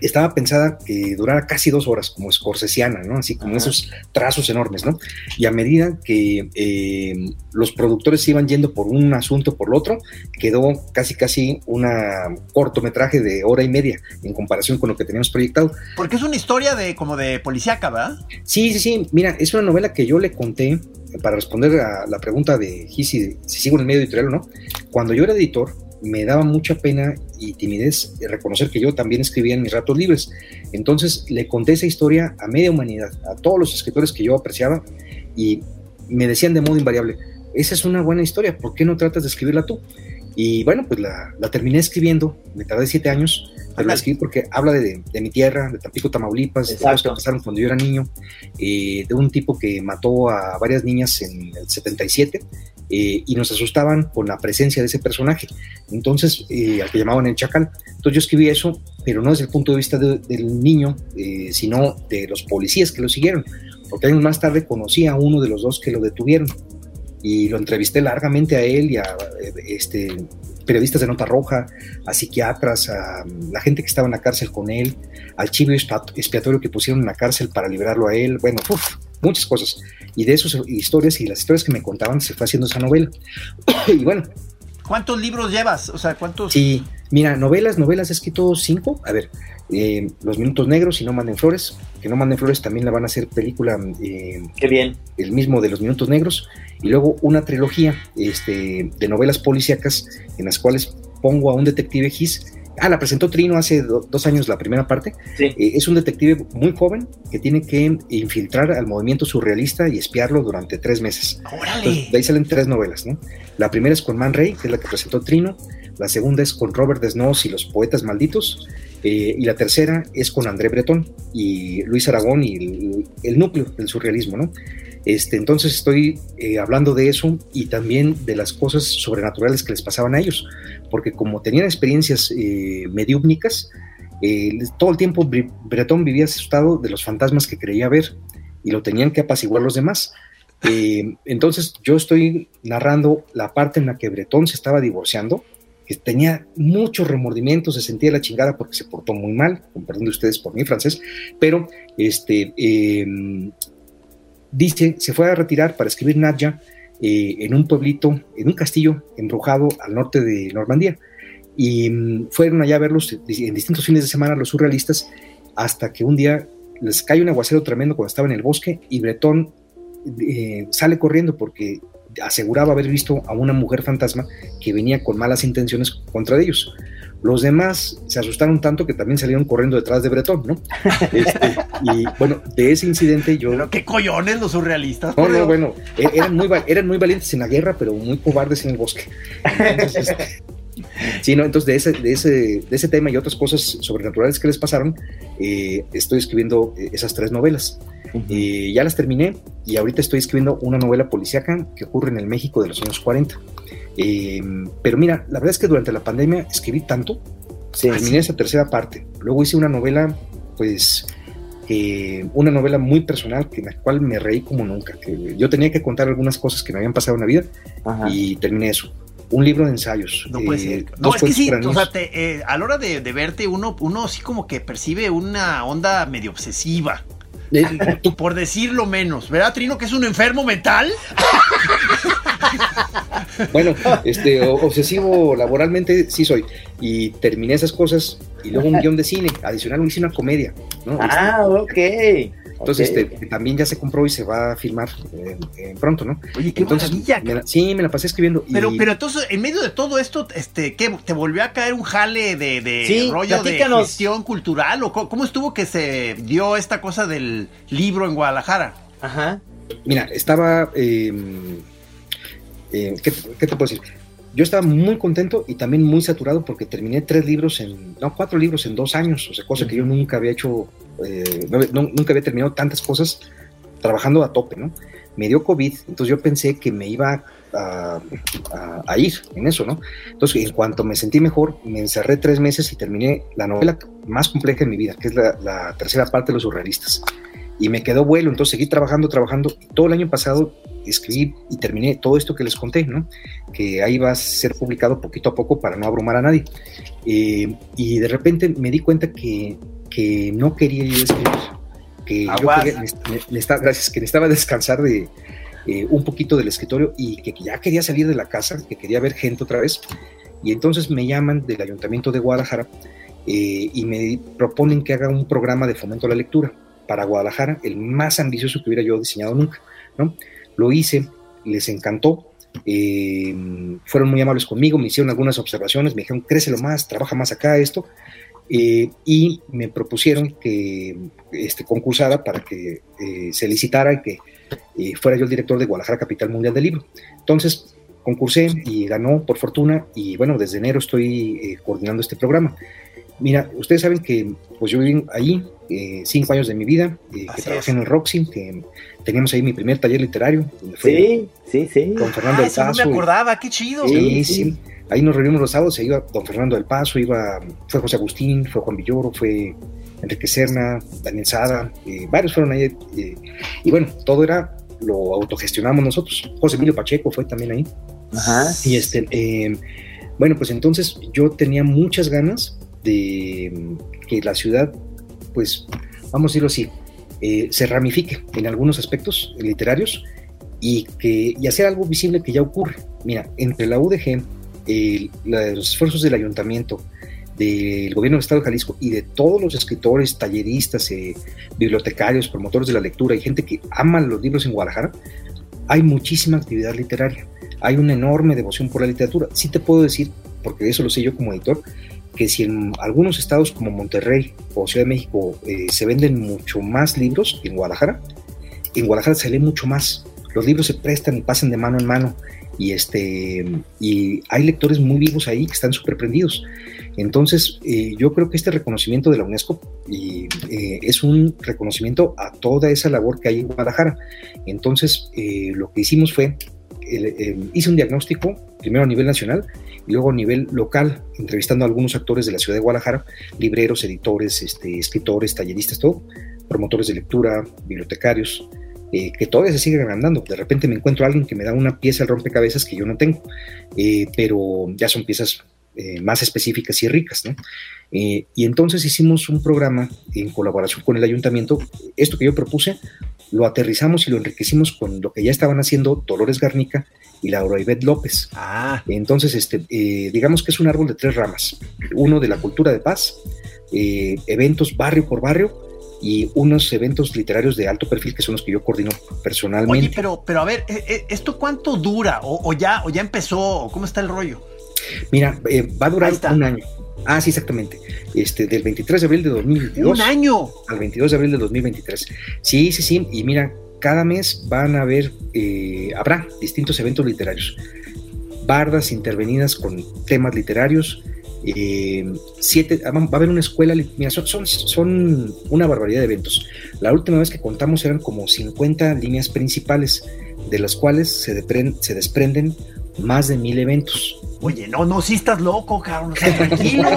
S5: estaba pensada que durara casi dos horas, como escorsesiana, ¿no? Así como esos trazos enormes, ¿no? Y a medida que eh, los productores iban yendo por un asunto por el otro, quedó casi casi un cortometraje de hora y media en comparación con lo que teníamos proyectado.
S4: Porque es una historia de como de policíaca, ¿verdad?
S5: Sí, sí, sí. Mira, es una novela que yo le conté para responder a la pregunta de si, si sigo en el medio editorial o no, cuando yo era editor, me daba mucha pena y timidez reconocer que yo también escribía en mis ratos libres. Entonces le conté esa historia a media humanidad, a todos los escritores que yo apreciaba y me decían de modo invariable, esa es una buena historia, ¿por qué no tratas de escribirla tú? Y bueno, pues la, terminé escribiendo, me tardé siete años, pero la escribí porque habla de, mi tierra, de Tampico, Tamaulipas, de cosas que pasaron cuando yo era niño, eh, de un tipo que mató a varias niñas en el 77 eh, y nos asustaban con la presencia de ese personaje, entonces, eh, al que llamaban el chacal. Entonces yo escribí eso, pero no desde el punto de vista del niño, sino de los policías que lo siguieron, porque años más tarde conocí a uno de los dos que lo detuvieron y lo entrevisté largamente a él y a este, periodistas de Nota Roja, a psiquiatras, a la gente que estaba en la cárcel con él, al chivo expiatorio que pusieron en la cárcel para liberarlo a él, bueno, muchas cosas. Y de esas historias y las historias que me contaban se fue haciendo esa novela. y bueno.
S4: ¿Cuántos libros llevas? O sea, ¿cuántos?
S5: Sí, Mira, novelas, novelas he escrito cinco. A ver, eh, Los Minutos Negros y No Manden Flores. Que No Manden Flores también la van a hacer película.
S3: Eh, Qué bien.
S5: El mismo de Los Minutos Negros. Y luego una trilogía este, de novelas policíacas en las cuales pongo a un detective Gis Ah, la presentó Trino hace dos años la primera parte. Eh, es un detective muy joven que tiene que infiltrar al movimiento surrealista y espiarlo durante tres meses.
S3: ¡Órale!
S5: de ahí salen tres novelas, ¿no? La primera es con Man Ray, que es la que presentó Trino. La segunda es con Robert Desnos y los poetas malditos. Eh, y la tercera es con André Breton y Luis Aragón y el, el núcleo del surrealismo, ¿no? Este, entonces estoy eh, hablando de eso y también de las cosas sobrenaturales que les pasaban a ellos, porque como tenían experiencias eh, mediúmnicas, eh, todo el tiempo Bretón vivía asustado de los fantasmas que creía ver y lo tenían que apaciguar los demás. entonces yo estoy narrando la parte en la que Bretón se estaba divorciando, que tenía muchos remordimientos, se sentía la chingada porque se portó muy mal, con perdón de ustedes por mi francés, pero este, Dice, se fue a retirar para escribir Nadja eh, en un pueblito, en un castillo embrujado al norte de Normandía. Y mm, fueron allá a verlos en distintos fines de semana los surrealistas, hasta que un día les cae un aguacero tremendo cuando estaba en el bosque y Bretón eh, sale corriendo porque aseguraba haber visto a una mujer fantasma que venía con malas intenciones contra ellos. Los demás se asustaron tanto que también salieron corriendo detrás de Bretón, ¿no? Este, y bueno, de ese incidente yo...
S4: Pero qué collones los surrealistas.
S5: No, no, bueno, e-, eran muy, eran muy valientes en la guerra, pero muy cobardes en el bosque. Entonces, Sí, no, entonces de ese, de ese, de ese tema y otras cosas sobrenaturales que les pasaron, eh, estoy escribiendo eh, esas tres novelas. Eh, ya las terminé y ahorita estoy escribiendo una novela policíaca que ocurre en el México de los años 40. Pero mira, la verdad es que durante la pandemia escribí tanto, terminé esa tercera parte. Luego hice una novela, pues, una novela muy personal, en la cual me reí como nunca. Que yo tenía que contar algunas cosas que me habían pasado en la vida y terminé eso un libro de ensayos.
S4: No puede ser. No, es que sí, o sea, eh, a la hora de, verte, uno, uno sí como que percibe una onda medio obsesiva. Eh, por decirlo menos, ¿verdad, Trino? Que es un enfermo mental.
S5: bueno, este, obsesivo laboralmente sí soy. Y terminé esas cosas y luego un guion de cine. Adicional, hice una comedia.
S3: Ah, ok.
S5: Entonces, este, también ya se compró y se va a filmar pronto, ¿no?
S4: Oye, qué entonces,
S5: maravilla. sí, me la pasé escribiendo.
S4: Pero, pero entonces, en medio de todo esto, este, ¿qué? ¿Te volvió a caer un jale de, de rollo de gestión cultural? ¿O cómo, estuvo que se dio esta cosa del libro en Guadalajara?
S3: Ajá.
S5: Mira, estaba. Em, eh, ¿qué, ¿Qué te puedo decir? Yo estaba muy contento y también muy saturado porque terminé tres libros en, no, cuatro libros en dos años, o sea, cosa que yo nunca había hecho, eh, nunca había terminado tantas cosas trabajando a tope, ¿no? Me dio COVID, entonces yo pensé que me iba a, ir en eso, ¿no? Entonces, en cuanto me sentí mejor, me encerré tres meses y terminé la novela más compleja de mi vida, que es la, la tercera parte de los surrealistas. Y me quedó vuelo, entonces seguí trabajando, trabajando. Todo el año pasado escribí y terminé todo esto que les conté, ¿no? Que ahí va a ser publicado poquito a poco para no abrumar a nadie. Eh, y de repente me di cuenta que, que no quería ir a escribir, que yo quería, gracias, que necesitaba descansar de eh, un poquito del escritorio y que ya quería salir de la casa, que quería ver gente otra vez. Y entonces me llaman del Ayuntamiento de Guadalajara eh, y me proponen que haga un programa de fomento a la lectura para Guadalajara, el más ambicioso que hubiera yo diseñado nunca, ¿no? Lo hice, les encantó, eh, fueron muy amables conmigo, me hicieron algunas observaciones, me dijeron, crécelo más, trabaja más acá, esto, eh, y me propusieron que este, concursara para que eh, se licitara y que fuera yo el director de Guadalajara Capital Mundial del Libro. Entonces, concursé y ganó por fortuna, y bueno, desde enero estoy coordinando este programa. Mira, ustedes saben que pues yo viví ahí eh, cinco años de mi vida, eh, que trabajé en el Roxy, que teníamos ahí mi primer taller literario.
S3: sí, sí, sí.
S5: Con Fernando del Paso.
S4: No me acordaba, qué chido.
S5: Sí, sí, Ahí nos reunimos los sábados, se iba don Fernando del Paso, iba, fue José Agustín, fue Juan Villoro, fue Enrique Serna, Daniel Sada, eh, varios fueron ahí. y bueno, todo era, lo autogestionamos nosotros. José Emilio Pacheco fue también ahí.
S3: Ajá.
S5: Y este, bueno, pues entonces yo tenía muchas ganas de que la ciudad, pues, vamos a decirlo así, eh, se ramifique en algunos aspectos literarios y, que, y hacer algo visible que ya ocurre. Mira, entre la UDG, los esfuerzos del ayuntamiento, del gobierno del Estado de Jalisco y de todos los escritores, talleristas, eh, bibliotecarios, promotores de la lectura y gente que ama los libros en Guadalajara, hay muchísima actividad literaria, hay una enorme devoción por la literatura. Sí te puedo decir, porque eso lo sé yo como editor, que si en algunos estados como Monterrey o Ciudad de México eh, se venden mucho más libros que en Guadalajara, en Guadalajara se lee mucho más. Los libros se prestan y pasan de mano en mano y, este, y hay lectores muy vivos ahí que están súper prendidos. Entonces, eh, yo creo que este reconocimiento de la UNESCO eh, es un reconocimiento a toda esa labor que hay en Guadalajara. Entonces, lo que hicimos fue, hice un diagnóstico, primero a nivel nacional, y luego a nivel local, entrevistando a algunos actores de la ciudad de Guadalajara, libreros, editores, este, escritores, talleristas, todo, promotores de lectura, bibliotecarios, eh, que todavía se siguen agrandando. De repente me encuentro a alguien que me da una pieza de rompecabezas que yo no tengo, eh, pero ya son piezas eh, más específicas y ricas. ¿no? y entonces hicimos un programa en colaboración con el ayuntamiento. Esto que yo propuse, lo aterrizamos y lo enriquecimos con lo que ya estaban haciendo Dolores Garnica y Laura Ivette López. Ah. Entonces, este, eh, digamos que es un árbol de tres ramas. Uno de la cultura de paz, eh, eventos barrio por barrio y unos eventos literarios de alto perfil que son los que yo coordino personalmente.
S4: Oye, pero, pero a ver, eh, ¿esto cuánto dura? ¿O, ya, ¿O ya empezó? ¿Cómo está el rollo?
S5: Mira, va a durar un año. Ah, sí, exactamente. Este, del 23 de abril de 2022.
S4: Un año.
S5: Al 22 de abril de 2023. Sí, sí, sí. Y mira, cada mes van a haber, eh, habrá distintos eventos literarios, bardas intervenidas con temas literarios, eh, siete, ah, va a haber una escuela, mira, son, son, una barbaridad de eventos. La última vez que contamos eran como 50 líneas principales, de las cuales se, se desprenden más de mil eventos.
S4: Oye, no, no, si estás loco, cabrón, tranquilo.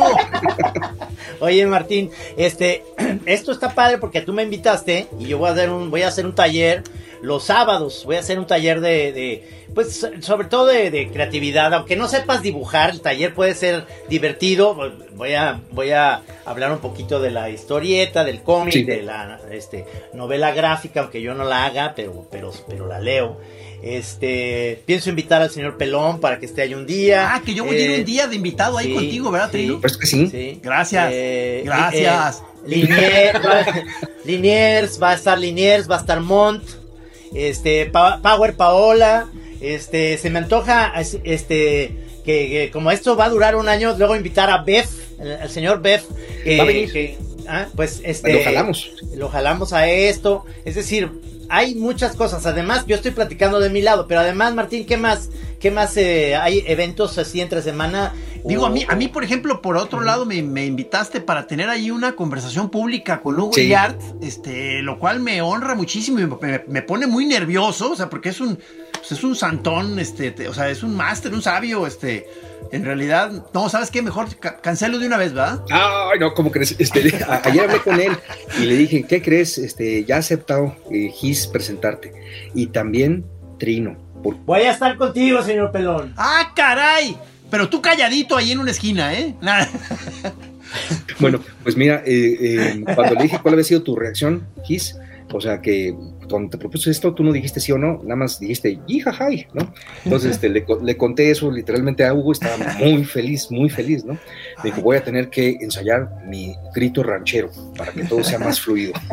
S3: Oye, Martín, este, esto está padre porque tú me invitaste y yo voy a hacer un, voy a hacer un taller los sábados. Voy a hacer un taller de, pues, sobre todo de, creatividad. Aunque no sepas dibujar, el taller puede ser divertido. Voy a, voy a hablar un poquito de la historieta, del cómic, de la, este, novela gráfica, aunque yo no la haga, pero, pero, pero la leo. Este, pienso invitar al señor Pelón para que esté ahí un día.
S4: Ah, que yo voy a ir un eh, día de invitado ahí contigo, ¿verdad, Trino?
S5: Pues que sí.
S4: Gracias. Eh, Gracias.
S3: Eh, Liniers, va a estar Liniers, va a estar Mont, este, Power Paola, este, se me antoja, este, que, como esto va a durar un año, luego invitar a Beth, al señor Beth, que, ah, pues este,
S5: lo jalamos,
S3: lo jalamos a esto, es decir, hay muchas cosas. Además, yo estoy platicando de mi lado, pero además, Martín, ¿qué más? ¿Qué más eh, hay eventos así entre semana?
S4: Digo, a mí, a mí, por ejemplo, por otro lado, me, invitaste para tener ahí una conversación pública con Hugo sí. este, lo cual me honra muchísimo y me, pone muy nervioso, o sea, porque es un, pues, es un santón, este, o sea, es un máster, un sabio, este en realidad, no, ¿sabes qué? Mejor cancelo de una vez, ¿va?
S5: Ay, no, ¿cómo crees? Este, ayer hablé con él y le dije, ¿qué crees? Este, ya ha aceptado eh, Gis presentarte. Y también Trino.
S3: Voy a estar contigo, señor Pelón.
S4: ¡Ah, caray! Pero tú calladito ahí en una esquina, ¿eh?
S5: bueno, pues mira, eh, eh, cuando le dije cuál había sido tu reacción, Gis, o sea que cuando te propuse esto, tú no dijiste sí o no, nada más dijiste jijajay, ¿no? Entonces este, le, conté eso literalmente a Hugo, estaba muy feliz, muy feliz, ¿no? Me dijo, voy a tener que ensayar mi grito ranchero para que todo sea más fluido.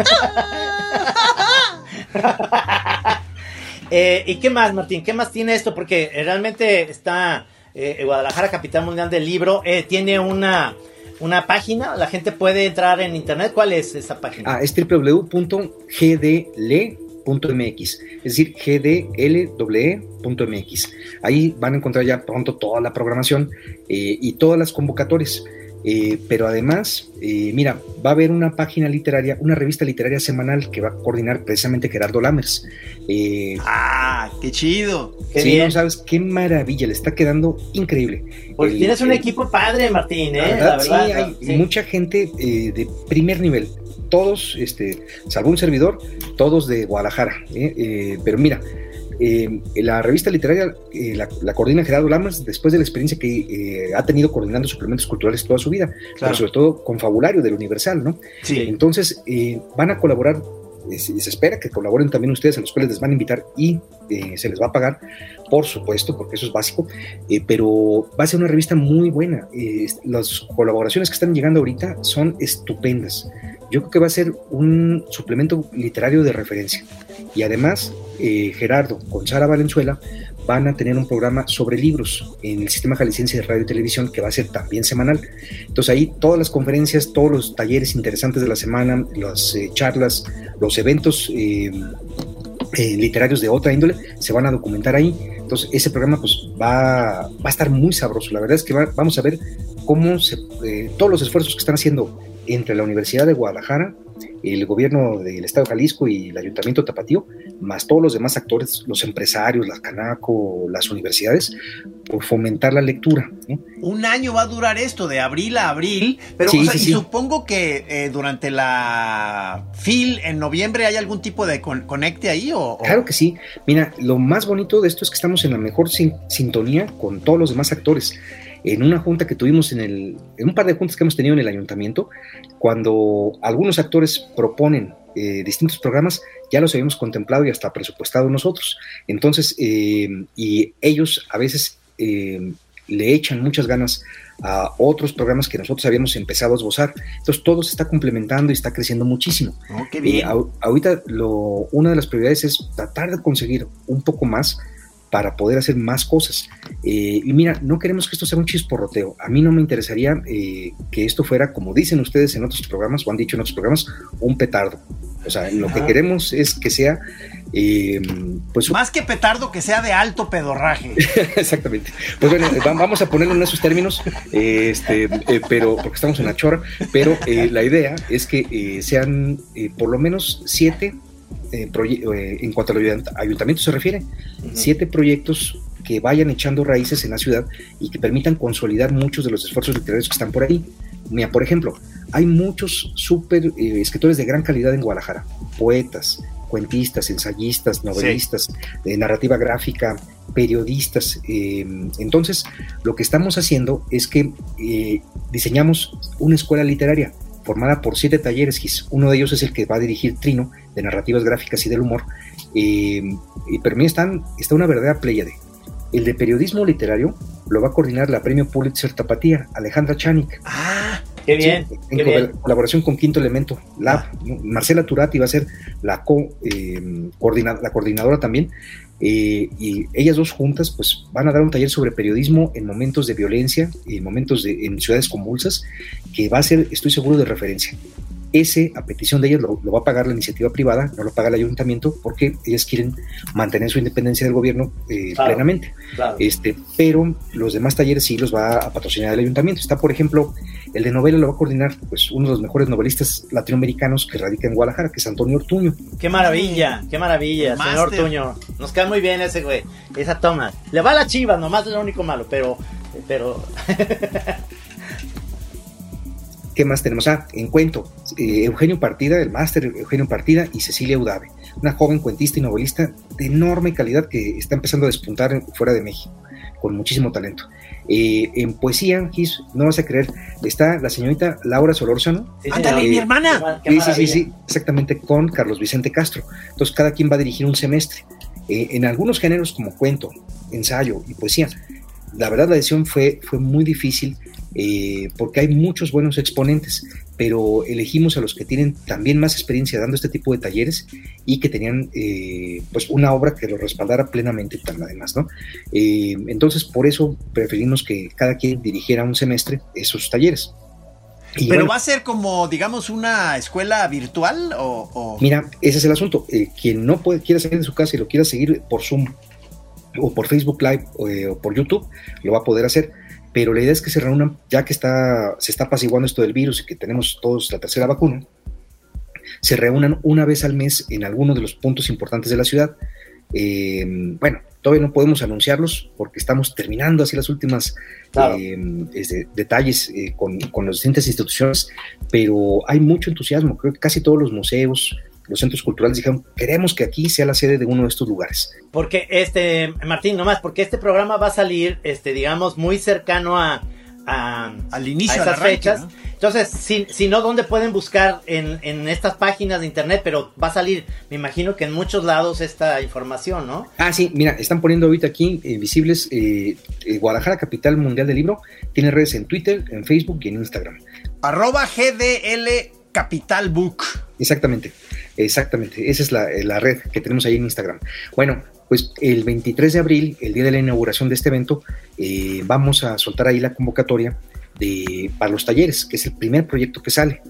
S3: Eh, ¿Y qué más, Martín? ¿Qué más tiene esto? Porque realmente está eh, Guadalajara, capital mundial del libro, eh, tiene una una página, la gente puede entrar en internet. ¿Cuál es esa página?
S5: Ah, es www.gdle.mx, es decir, gdle.mx. Ahí van a encontrar ya pronto toda la programación eh, y todas las convocatorias. Eh, pero además, eh, mira, va a haber una página literaria, una revista literaria semanal que va a coordinar precisamente Gerardo Lammers.
S4: Eh, ¡Ah, qué chido!
S5: sí, no sabes qué maravilla, le está quedando increíble.
S3: Pues tienes un equipo padre, Martín, ¿eh?
S5: La verdad, sí, hay mucha gente de primer nivel. Todos, este, salvo un servidor, todos de Guadalajara. pero mira, eh, la revista literaria eh, la, coordina Gerardo Lamas después de la experiencia que eh, ha tenido coordinando suplementos culturales toda su vida, pero sobre todo con Fabulario del Universal, ¿no? Sí. Entonces, van a colaborar se espera que colaboren también ustedes, en los cuales les van a invitar y eh, se les va a pagar, por supuesto, porque eso es básico, eh, pero va a ser una revista muy buena. las colaboraciones que están llegando ahorita son estupendas. Yo creo que va a ser un suplemento literario de referencia. Y además, Gerardo con Sara Valenzuela van a tener un programa sobre libros en el sistema jalisciense de radio y televisión que va a ser también semanal. Entonces ahí todas las conferencias, todos los talleres interesantes de la semana, las eh, charlas, los eventos eh, eh, literarios de otra índole se van a documentar ahí. Entonces ese programa pues va, va a estar muy sabroso. La verdad es que vamos a ver cómo se, todos los esfuerzos que están haciendo entre la Universidad de Guadalajara, el gobierno del Estado de Jalisco y el Ayuntamiento de Tapatío, más todos los demás actores, los empresarios, la Canaco, las universidades, por fomentar la lectura.
S4: Un año va a durar esto, de abril a abril, pero y supongo que eh, durante la FIL en noviembre hay algún tipo de conecte ahí o,
S5: Claro que sí. Mira, lo más bonito de esto es que estamos en la mejor sintonía con todos los demás actores en una junta que tuvimos en el, en un par de juntas que hemos tenido en el ayuntamiento, cuando algunos actores proponen eh, distintos programas, ya los habíamos contemplado y hasta presupuestado nosotros. Entonces, eh, y ellos a veces eh, le echan muchas ganas a otros programas que nosotros habíamos empezado a esbozar. Entonces, todo se está complementando y está creciendo muchísimo.
S4: Oh,
S5: ahorita, lo, una de las prioridades es tratar de conseguir un poco más para poder hacer más cosas. Eh, y mira, no queremos que esto sea un chisporroteo. A mí no me interesaría eh, que esto fuera, como dicen ustedes en otros programas, o han dicho en otros programas, un petardo. O sea, lo que queremos es que sea, eh, pues...
S4: Más que petardo, que sea de alto pedorraje.
S5: Exactamente. Pues bueno, vamos a ponerlo en esos términos, este, pero porque estamos en la chorra, pero la idea es que sean por lo menos siete en cuanto al ayuntamiento se refiere, siete proyectos que vayan echando raíces en la ciudad y que permitan consolidar muchos de los esfuerzos literarios que están por ahí. Mira, por ejemplo, hay muchos super eh, escritores de gran calidad en Guadalajara, poetas, cuentistas, ensayistas, novelistas, de narrativa gráfica, periodistas. entonces, lo que estamos haciendo es que diseñamos una escuela literaria formada por siete talleres, uno de ellos es el que va a dirigir Trino, de narrativas gráficas y del humor, eh, y pero mí están, está una verdadera pléyade. El de periodismo literario lo va a coordinar la premio Pulitzer Tapatía, Alejandra Chanik.
S3: Ah, qué bien.
S5: en colaboración con Quinto Elemento Lab. Marcela Turati va a ser la, eh, la coordinadora también. Eh, y ellas dos juntas pues van a dar un taller sobre periodismo en momentos de violencia, en momentos de, en ciudades convulsas, que va a ser, estoy seguro, de referencia. Ese, a petición de ellas, lo, va a pagar la iniciativa privada, no lo paga el ayuntamiento, porque ellas quieren mantener su independencia del gobierno eh, plenamente. Este, pero los demás talleres sí los va a patrocinar el ayuntamiento. Está, por ejemplo, el de novela lo va a coordinar pues uno de los mejores novelistas latinoamericanos que radica en Guadalajara, que es Antonio Ortuño.
S3: Qué maravilla, qué maravilla, señor Ortuño. Nos queda muy bien ese güey, esa toma. Le va a la chiva, nomás es lo único malo, pero pero
S5: ¿Qué más tenemos? Ah, en cuento, eh, Eugenio Partida, el máster Eugenio Partida y Cecilia Udave, una joven cuentista y novelista de enorme calidad que está empezando a despuntar fuera de México, con muchísimo talento. Eh, en poesía, Gis, no vas a creer, está la señorita Laura Solórzano.
S4: ¡Ándale, mi hermana!
S5: Sí, sí, sí, sí, exactamente, con Carlos Vicente Castro. Entonces, cada quien va a dirigir un semestre. Eh, en algunos géneros como cuento, ensayo y poesía, la verdad la decisión fue, fue muy difícil eh, porque hay muchos buenos exponentes, pero elegimos a los que tienen también más experiencia dando este tipo de talleres y que tenían eh, pues una obra que lo respaldara plenamente además, ¿no? Eh, entonces, por eso preferimos que cada quien dirigiera un semestre esos talleres.
S4: ¿Pero va a ser como, digamos, una escuela virtual o...?
S5: Mira, ese es el asunto. quien no puede, quiera salir de su casa y lo quiera seguir por Zoom o por Facebook Live o por YouTube, lo va a poder hacer pero la idea es que se reúnan, ya que está, se está apaciguando esto del virus y que tenemos todos la tercera vacuna, se reúnan una vez al mes en alguno de los puntos importantes de la ciudad. Eh, bueno, todavía no podemos anunciarlos porque estamos terminando así las últimas eh, detalles eh, con, con, las distintas instituciones, pero hay mucho entusiasmo. Creo que casi todos los museos, los centros culturales dijeron, queremos que aquí sea la sede de uno de estos lugares.
S3: Porque este, Martín, nomás, porque este programa va a salir, este, digamos, muy cercano a, al inicio a esas fechas. Entonces, si, si, no, ¿dónde pueden buscar en, en, estas páginas de internet? Pero va a salir, me imagino que en muchos lados esta información, ¿no?
S5: Ah, sí, mira, están poniendo ahorita aquí eh, visibles eh, eh, Guadalajara, capital mundial del libro. Tiene redes en Twitter, en Facebook y en Instagram.
S4: Arroba GDL Capital Book.
S5: Exactamente, exactamente. Esa es la, la red que tenemos ahí en Instagram. Bueno, pues el 23 de abril, el día de la inauguración de este evento, eh, vamos a soltar ahí la convocatoria de, para los talleres, que es el primer proyecto que sale.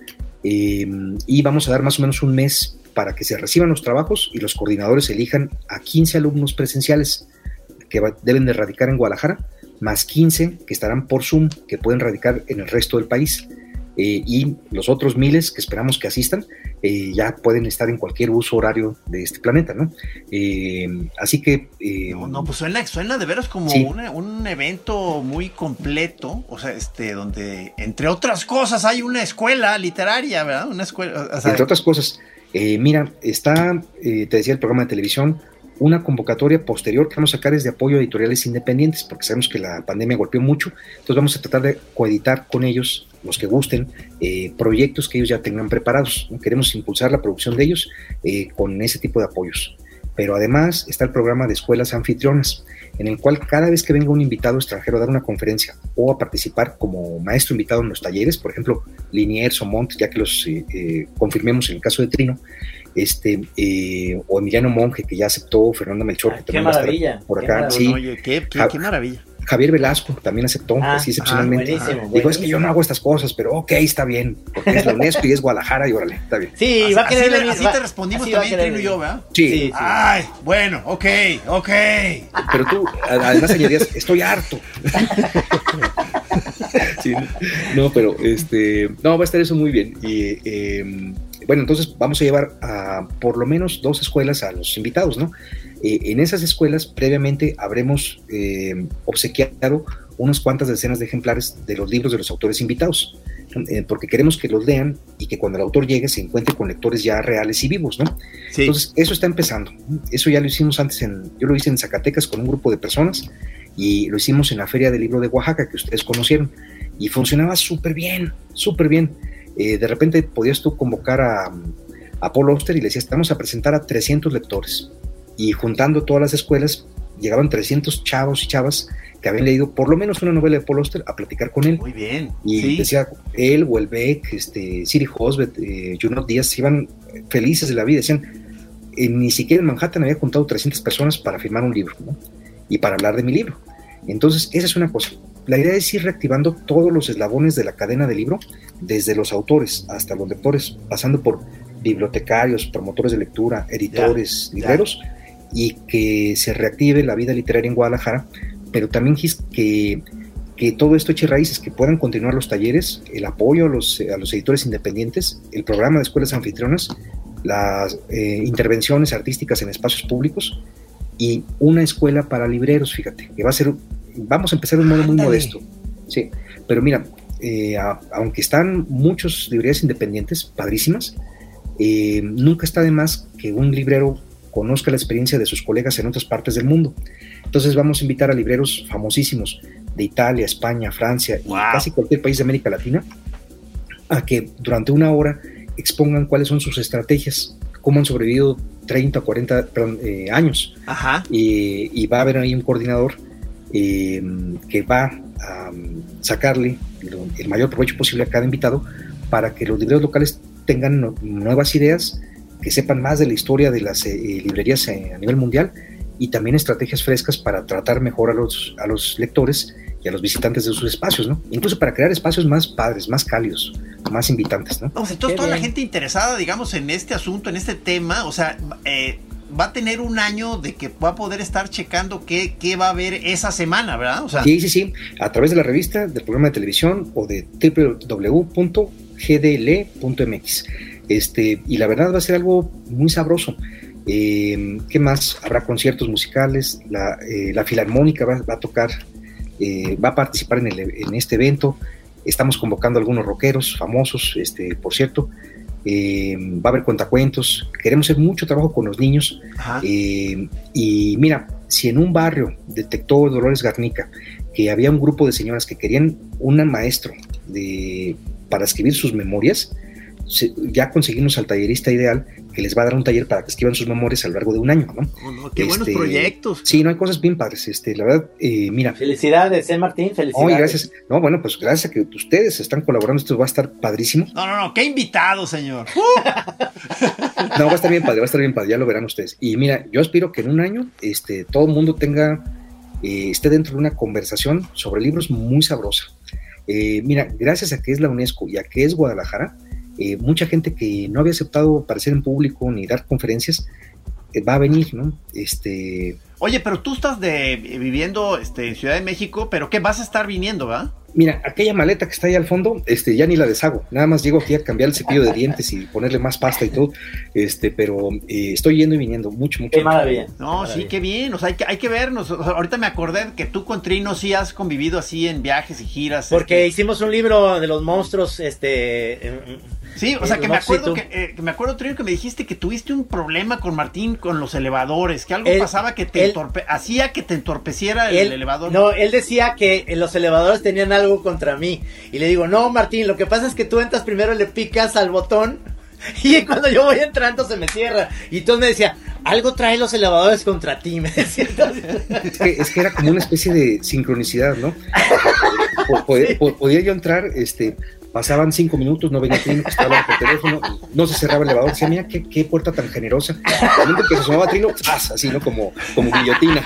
S5: Eh, y vamos a dar más o menos un mes para que se reciban los trabajos y los coordinadores elijan a 15 alumnos presenciales que deben de radicar en Guadalajara, más 15 que estarán por Zoom, que pueden radicar en el resto del país. Eh, y los otros miles que esperamos que asistan eh, ya pueden estar en cualquier uso horario de este planeta, ¿no? Eh, así que...
S4: no, pues suena, suena de veras como un evento muy completo, o sea, este, donde entre otras cosas hay una escuela literaria, ¿verdad? Una escuela...
S5: entre otras cosas, mira, está, te decía, el programa de televisión, una convocatoria posterior que vamos a sacar es de apoyo a editoriales independientes, porque sabemos que la pandemia golpeó mucho, entonces vamos a tratar de coeditar con ellos, los que gusten, eh, proyectos que ellos ya tengan preparados. Queremos impulsar la producción de ellos eh, con ese tipo de apoyos. Pero además está el programa de escuelas anfitrionas, en el cual cada vez que venga un invitado extranjero a dar una conferencia o a participar como maestro invitado en los talleres, por ejemplo, Liniers o Montt, ya que los eh, confirmemos en el caso de Trino, este, eh, o Emiliano Monge, que ya aceptó, Fernando Melchor, que
S3: qué maravilla,
S5: por acá. Sí.
S4: Oye, qué, maravilla.
S5: Javier Velasco también aceptó, ah, así excepcionalmente. Ah, Dijo, es que yo no hago estas cosas, pero ok, está bien, porque es la UNESCO y es Guadalajara y órale, está bien.
S3: Sí, va a querer
S4: así, así te respondimos también, Trino y yo, ¿verdad?
S5: Sí. sí,
S4: Ay, bueno, ok, ok.
S5: Pero tú, además añadías, estoy harto. sí, no, pero este, no, va a estar eso muy bien. Y eh, bueno, entonces vamos a llevar a por lo menos dos escuelas a los invitados, ¿no? Eh, en esas escuelas previamente habremos eh, obsequiado unas cuantas decenas de ejemplares de los libros de los autores invitados, eh, porque queremos que los lean y que cuando el autor llegue se encuentre con lectores ya reales y vivos, ¿no? Entonces, eso está empezando. Eso ya lo hicimos antes, en, yo lo hice en Zacatecas con un grupo de personas y lo hicimos en la Feria del Libro de Oaxaca, que ustedes conocieron, y funcionaba súper bien, súper bien. Eh, de repente podías tú convocar a, a Paul Oster y le decías, vamos a presentar a 300 lectores. Y juntando todas las escuelas, llegaban 300 chavos y chavas que habían leído por lo menos una novela de Paul Auster a platicar con él.
S4: Muy bien.
S5: Y decía, él, Welbeck, este, Siri Hosbeth, eh, Junot Díaz, iban felices de la vida. Decían, eh, ni siquiera en Manhattan había contado 300 personas para firmar un libro y para hablar de mi libro. Entonces, esa es una cosa. La idea es ir reactivando todos los eslabones de la cadena del libro, desde los autores hasta los lectores, pasando por bibliotecarios, promotores de lectura, editores, libreros, y que se reactive la vida literaria en Guadalajara, pero también que, que todo esto eche raíces, que puedan continuar los talleres, el apoyo a los, a los editores independientes, el programa de escuelas anfitrionas, las eh, intervenciones artísticas en espacios públicos y una escuela para libreros, fíjate, que va a ser vamos a empezar de un modo muy modesto. Sí, pero mira, eh, aunque están muchos librerías independientes, padrísimas, eh, nunca está de más que un librero conozca la experiencia de sus colegas en otras partes del mundo. Entonces vamos a invitar a libreros famosísimos de Italia, España, Francia y casi cualquier país de América Latina a que durante una hora expongan cuáles son sus estrategias, cómo han sobrevivido 30 o 40 eh, años.
S4: Ajá.
S5: Y, y, va a haber ahí un coordinador eh, que va a sacarle el mayor provecho posible a cada invitado para que los libreros locales tengan nuevas ideas, que sepan más de la historia de las eh, librerías eh, a nivel mundial y también estrategias frescas para tratar mejor a los, a los lectores y a los visitantes de sus espacios, ¿no? Incluso para crear espacios más padres, más cálidos, más invitantes, ¿no?
S4: entonces toda la gente interesada, digamos, en este asunto, en este tema, o sea, eh, va a tener un año de que va a poder estar checando qué, qué va a haber esa semana, ¿verdad? O sea,
S5: sí, sí, sí, a través de la revista, del programa de televisión o de www.gdl.mx. Este, y la verdad va a ser algo muy sabroso. Eh, ¿Qué más? Habrá conciertos musicales, la, eh, la Filarmónica va, a tocar, eh, va a participar en, el, en, este evento. Estamos convocando a algunos rockeros famosos, este, por cierto. Eh, va a haber cuentacuentos, queremos hacer mucho trabajo con los niños. Eh, y mira, si en un barrio detectó Dolores Garnica que había un grupo de señoras que querían un maestro de, para escribir sus memorias, ya conseguimos al tallerista ideal que les va a dar un taller para que escriban sus memorias a lo largo de un año, ¿no?
S3: Oh, qué buenos este, proyectos.
S5: Sí, no hay cosas bien padres, este, la verdad, eh, mira.
S3: Felicidades, eh, Martín, felicidades.
S5: Oye, gracias. No, bueno, pues gracias a que ustedes están colaborando, esto va a estar padrísimo.
S4: No, no, no, qué invitado, señor.
S5: no, va a estar bien padre, va a estar bien padre, ya lo verán ustedes. Y mira, yo aspiro que en un año, este, todo el mundo tenga, eh, esté dentro de una conversación sobre libros muy sabrosa. Eh, mira, gracias a que es la UNESCO y a que es Guadalajara, eh, mucha gente que no había aceptado aparecer en público ni dar conferencias eh, va a venir, ¿no? Este.
S4: Oye, pero tú estás de, viviendo este, en Ciudad de México, pero ¿qué vas a estar viniendo, va?
S5: Mira, aquella maleta que está ahí al fondo, este, ya ni la deshago. Nada más llego aquí a cambiar el cepillo de dientes y ponerle más pasta y todo. Este, pero eh, estoy yendo y viniendo mucho, mucho.
S3: Qué maravilla.
S4: No, sí, qué bien. O sea, hay que, hay que vernos. ahorita me acordé que tú con Trino sí has convivido así en viajes y giras.
S3: Porque este. hicimos un libro de los monstruos, este.
S4: Sí, o sea, que me, acuerdo que, eh, que, me acuerdo, Trino, que me dijiste que tuviste un problema con Martín con los elevadores, que algo pasaba que te hacía que te entorpeciera el elevador.
S3: No, él decía que los elevadores tenían algo contra mí. Y le digo, no, Martín, lo que pasa es que tú entras primero, le picas al botón y cuando yo voy entrando se me cierra. Y entonces me decía, algo trae los elevadores contra ti, me decía.
S5: Es que, era como una especie de sincronicidad, ¿no? Podía yo entrar, este, pasaban cinco minutos, no venía Trino, estaba por teléfono, no se cerraba el elevador, decía, mira, qué, puerta tan generosa. El que se sumaba Trino, así, ¿no? Como, como guillotina.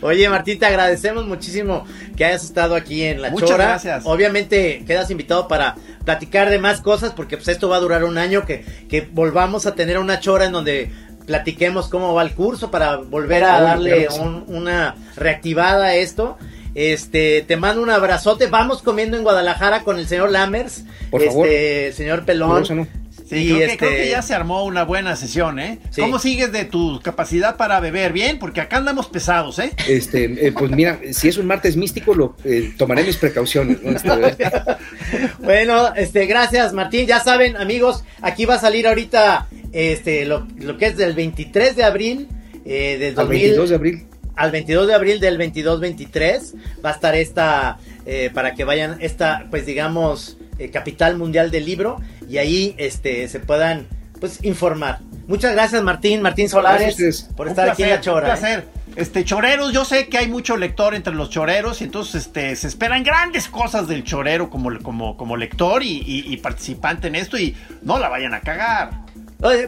S3: Oye, Martín, te agradecemos muchísimo que hayas estado aquí en La Muchas Chora. Gracias. Obviamente quedas invitado para platicar de más cosas, porque pues esto va a durar un año, que, que volvamos a tener una chora en donde platiquemos cómo va el curso para volver a darle una reactivada a esto. Este, te mando un abrazote. Vamos comiendo en Guadalajara con el señor Lammers,
S5: Por
S3: este, señor Pelón.
S4: Sí, creo, que, creo, que, este ya se armó una buena sesión, ¿eh? ¿Cómo sigues de tu capacidad para beber? Bien, porque acá andamos pesados, ¿eh?
S5: Este, eh, pues mira, si es un martes místico, lo eh, tomaré mis precauciones.
S3: bueno, este, gracias, Martín. Ya saben, amigos, aquí va a salir ahorita, este, lo, lo que es del 23 de abril eh, del
S5: 22 de abril
S3: al 22 de abril del 22-23 va a estar esta, eh, para que vayan, esta, pues digamos, eh, capital mundial del libro y ahí este, se puedan, pues, informar. Muchas gracias Martín, Martín Solares, por estar aquí en la Chora.
S4: Un placer. Este, choreros, yo sé que hay mucho lector entre los choreros y entonces este, se esperan grandes cosas del chorero como, como, como lector y, y participante en esto y no la vayan a cagar.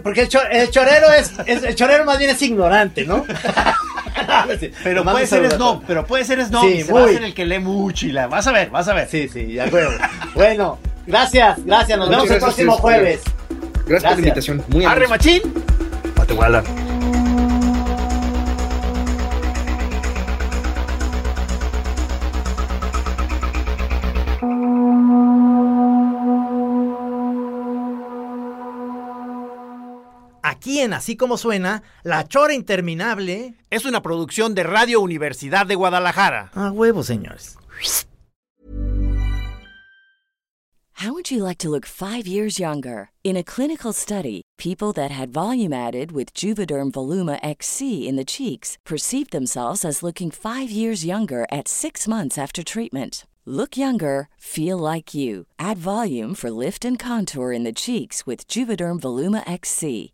S3: Porque el, chorero es, el chorero más bien es ignorante, ¿no?
S4: pero puede ser snob, pero puede ser snob sí, va a ser el que lee mucho y la vas a ver, vas a ver.
S3: Sí, sí, de acuerdo. bueno, gracias, gracias, nos vemos el próximo jueves.
S5: Gracias, por la invitación.
S4: Muy Arre machín.
S5: Matehuala.
S3: Aquí en Así como suena, La Chora Interminable
S4: es una producción de Radio Universidad de Guadalajara.
S3: A huevo, señores.
S6: How would you like to look five years younger? In a clinical study, people that had volume added with Juvederm Voluma XC in the cheeks perceived themselves as looking five years younger at six months after treatment. Look younger, feel like you. Add volume for lift and contour in the cheeks with Juvederm Voluma XC.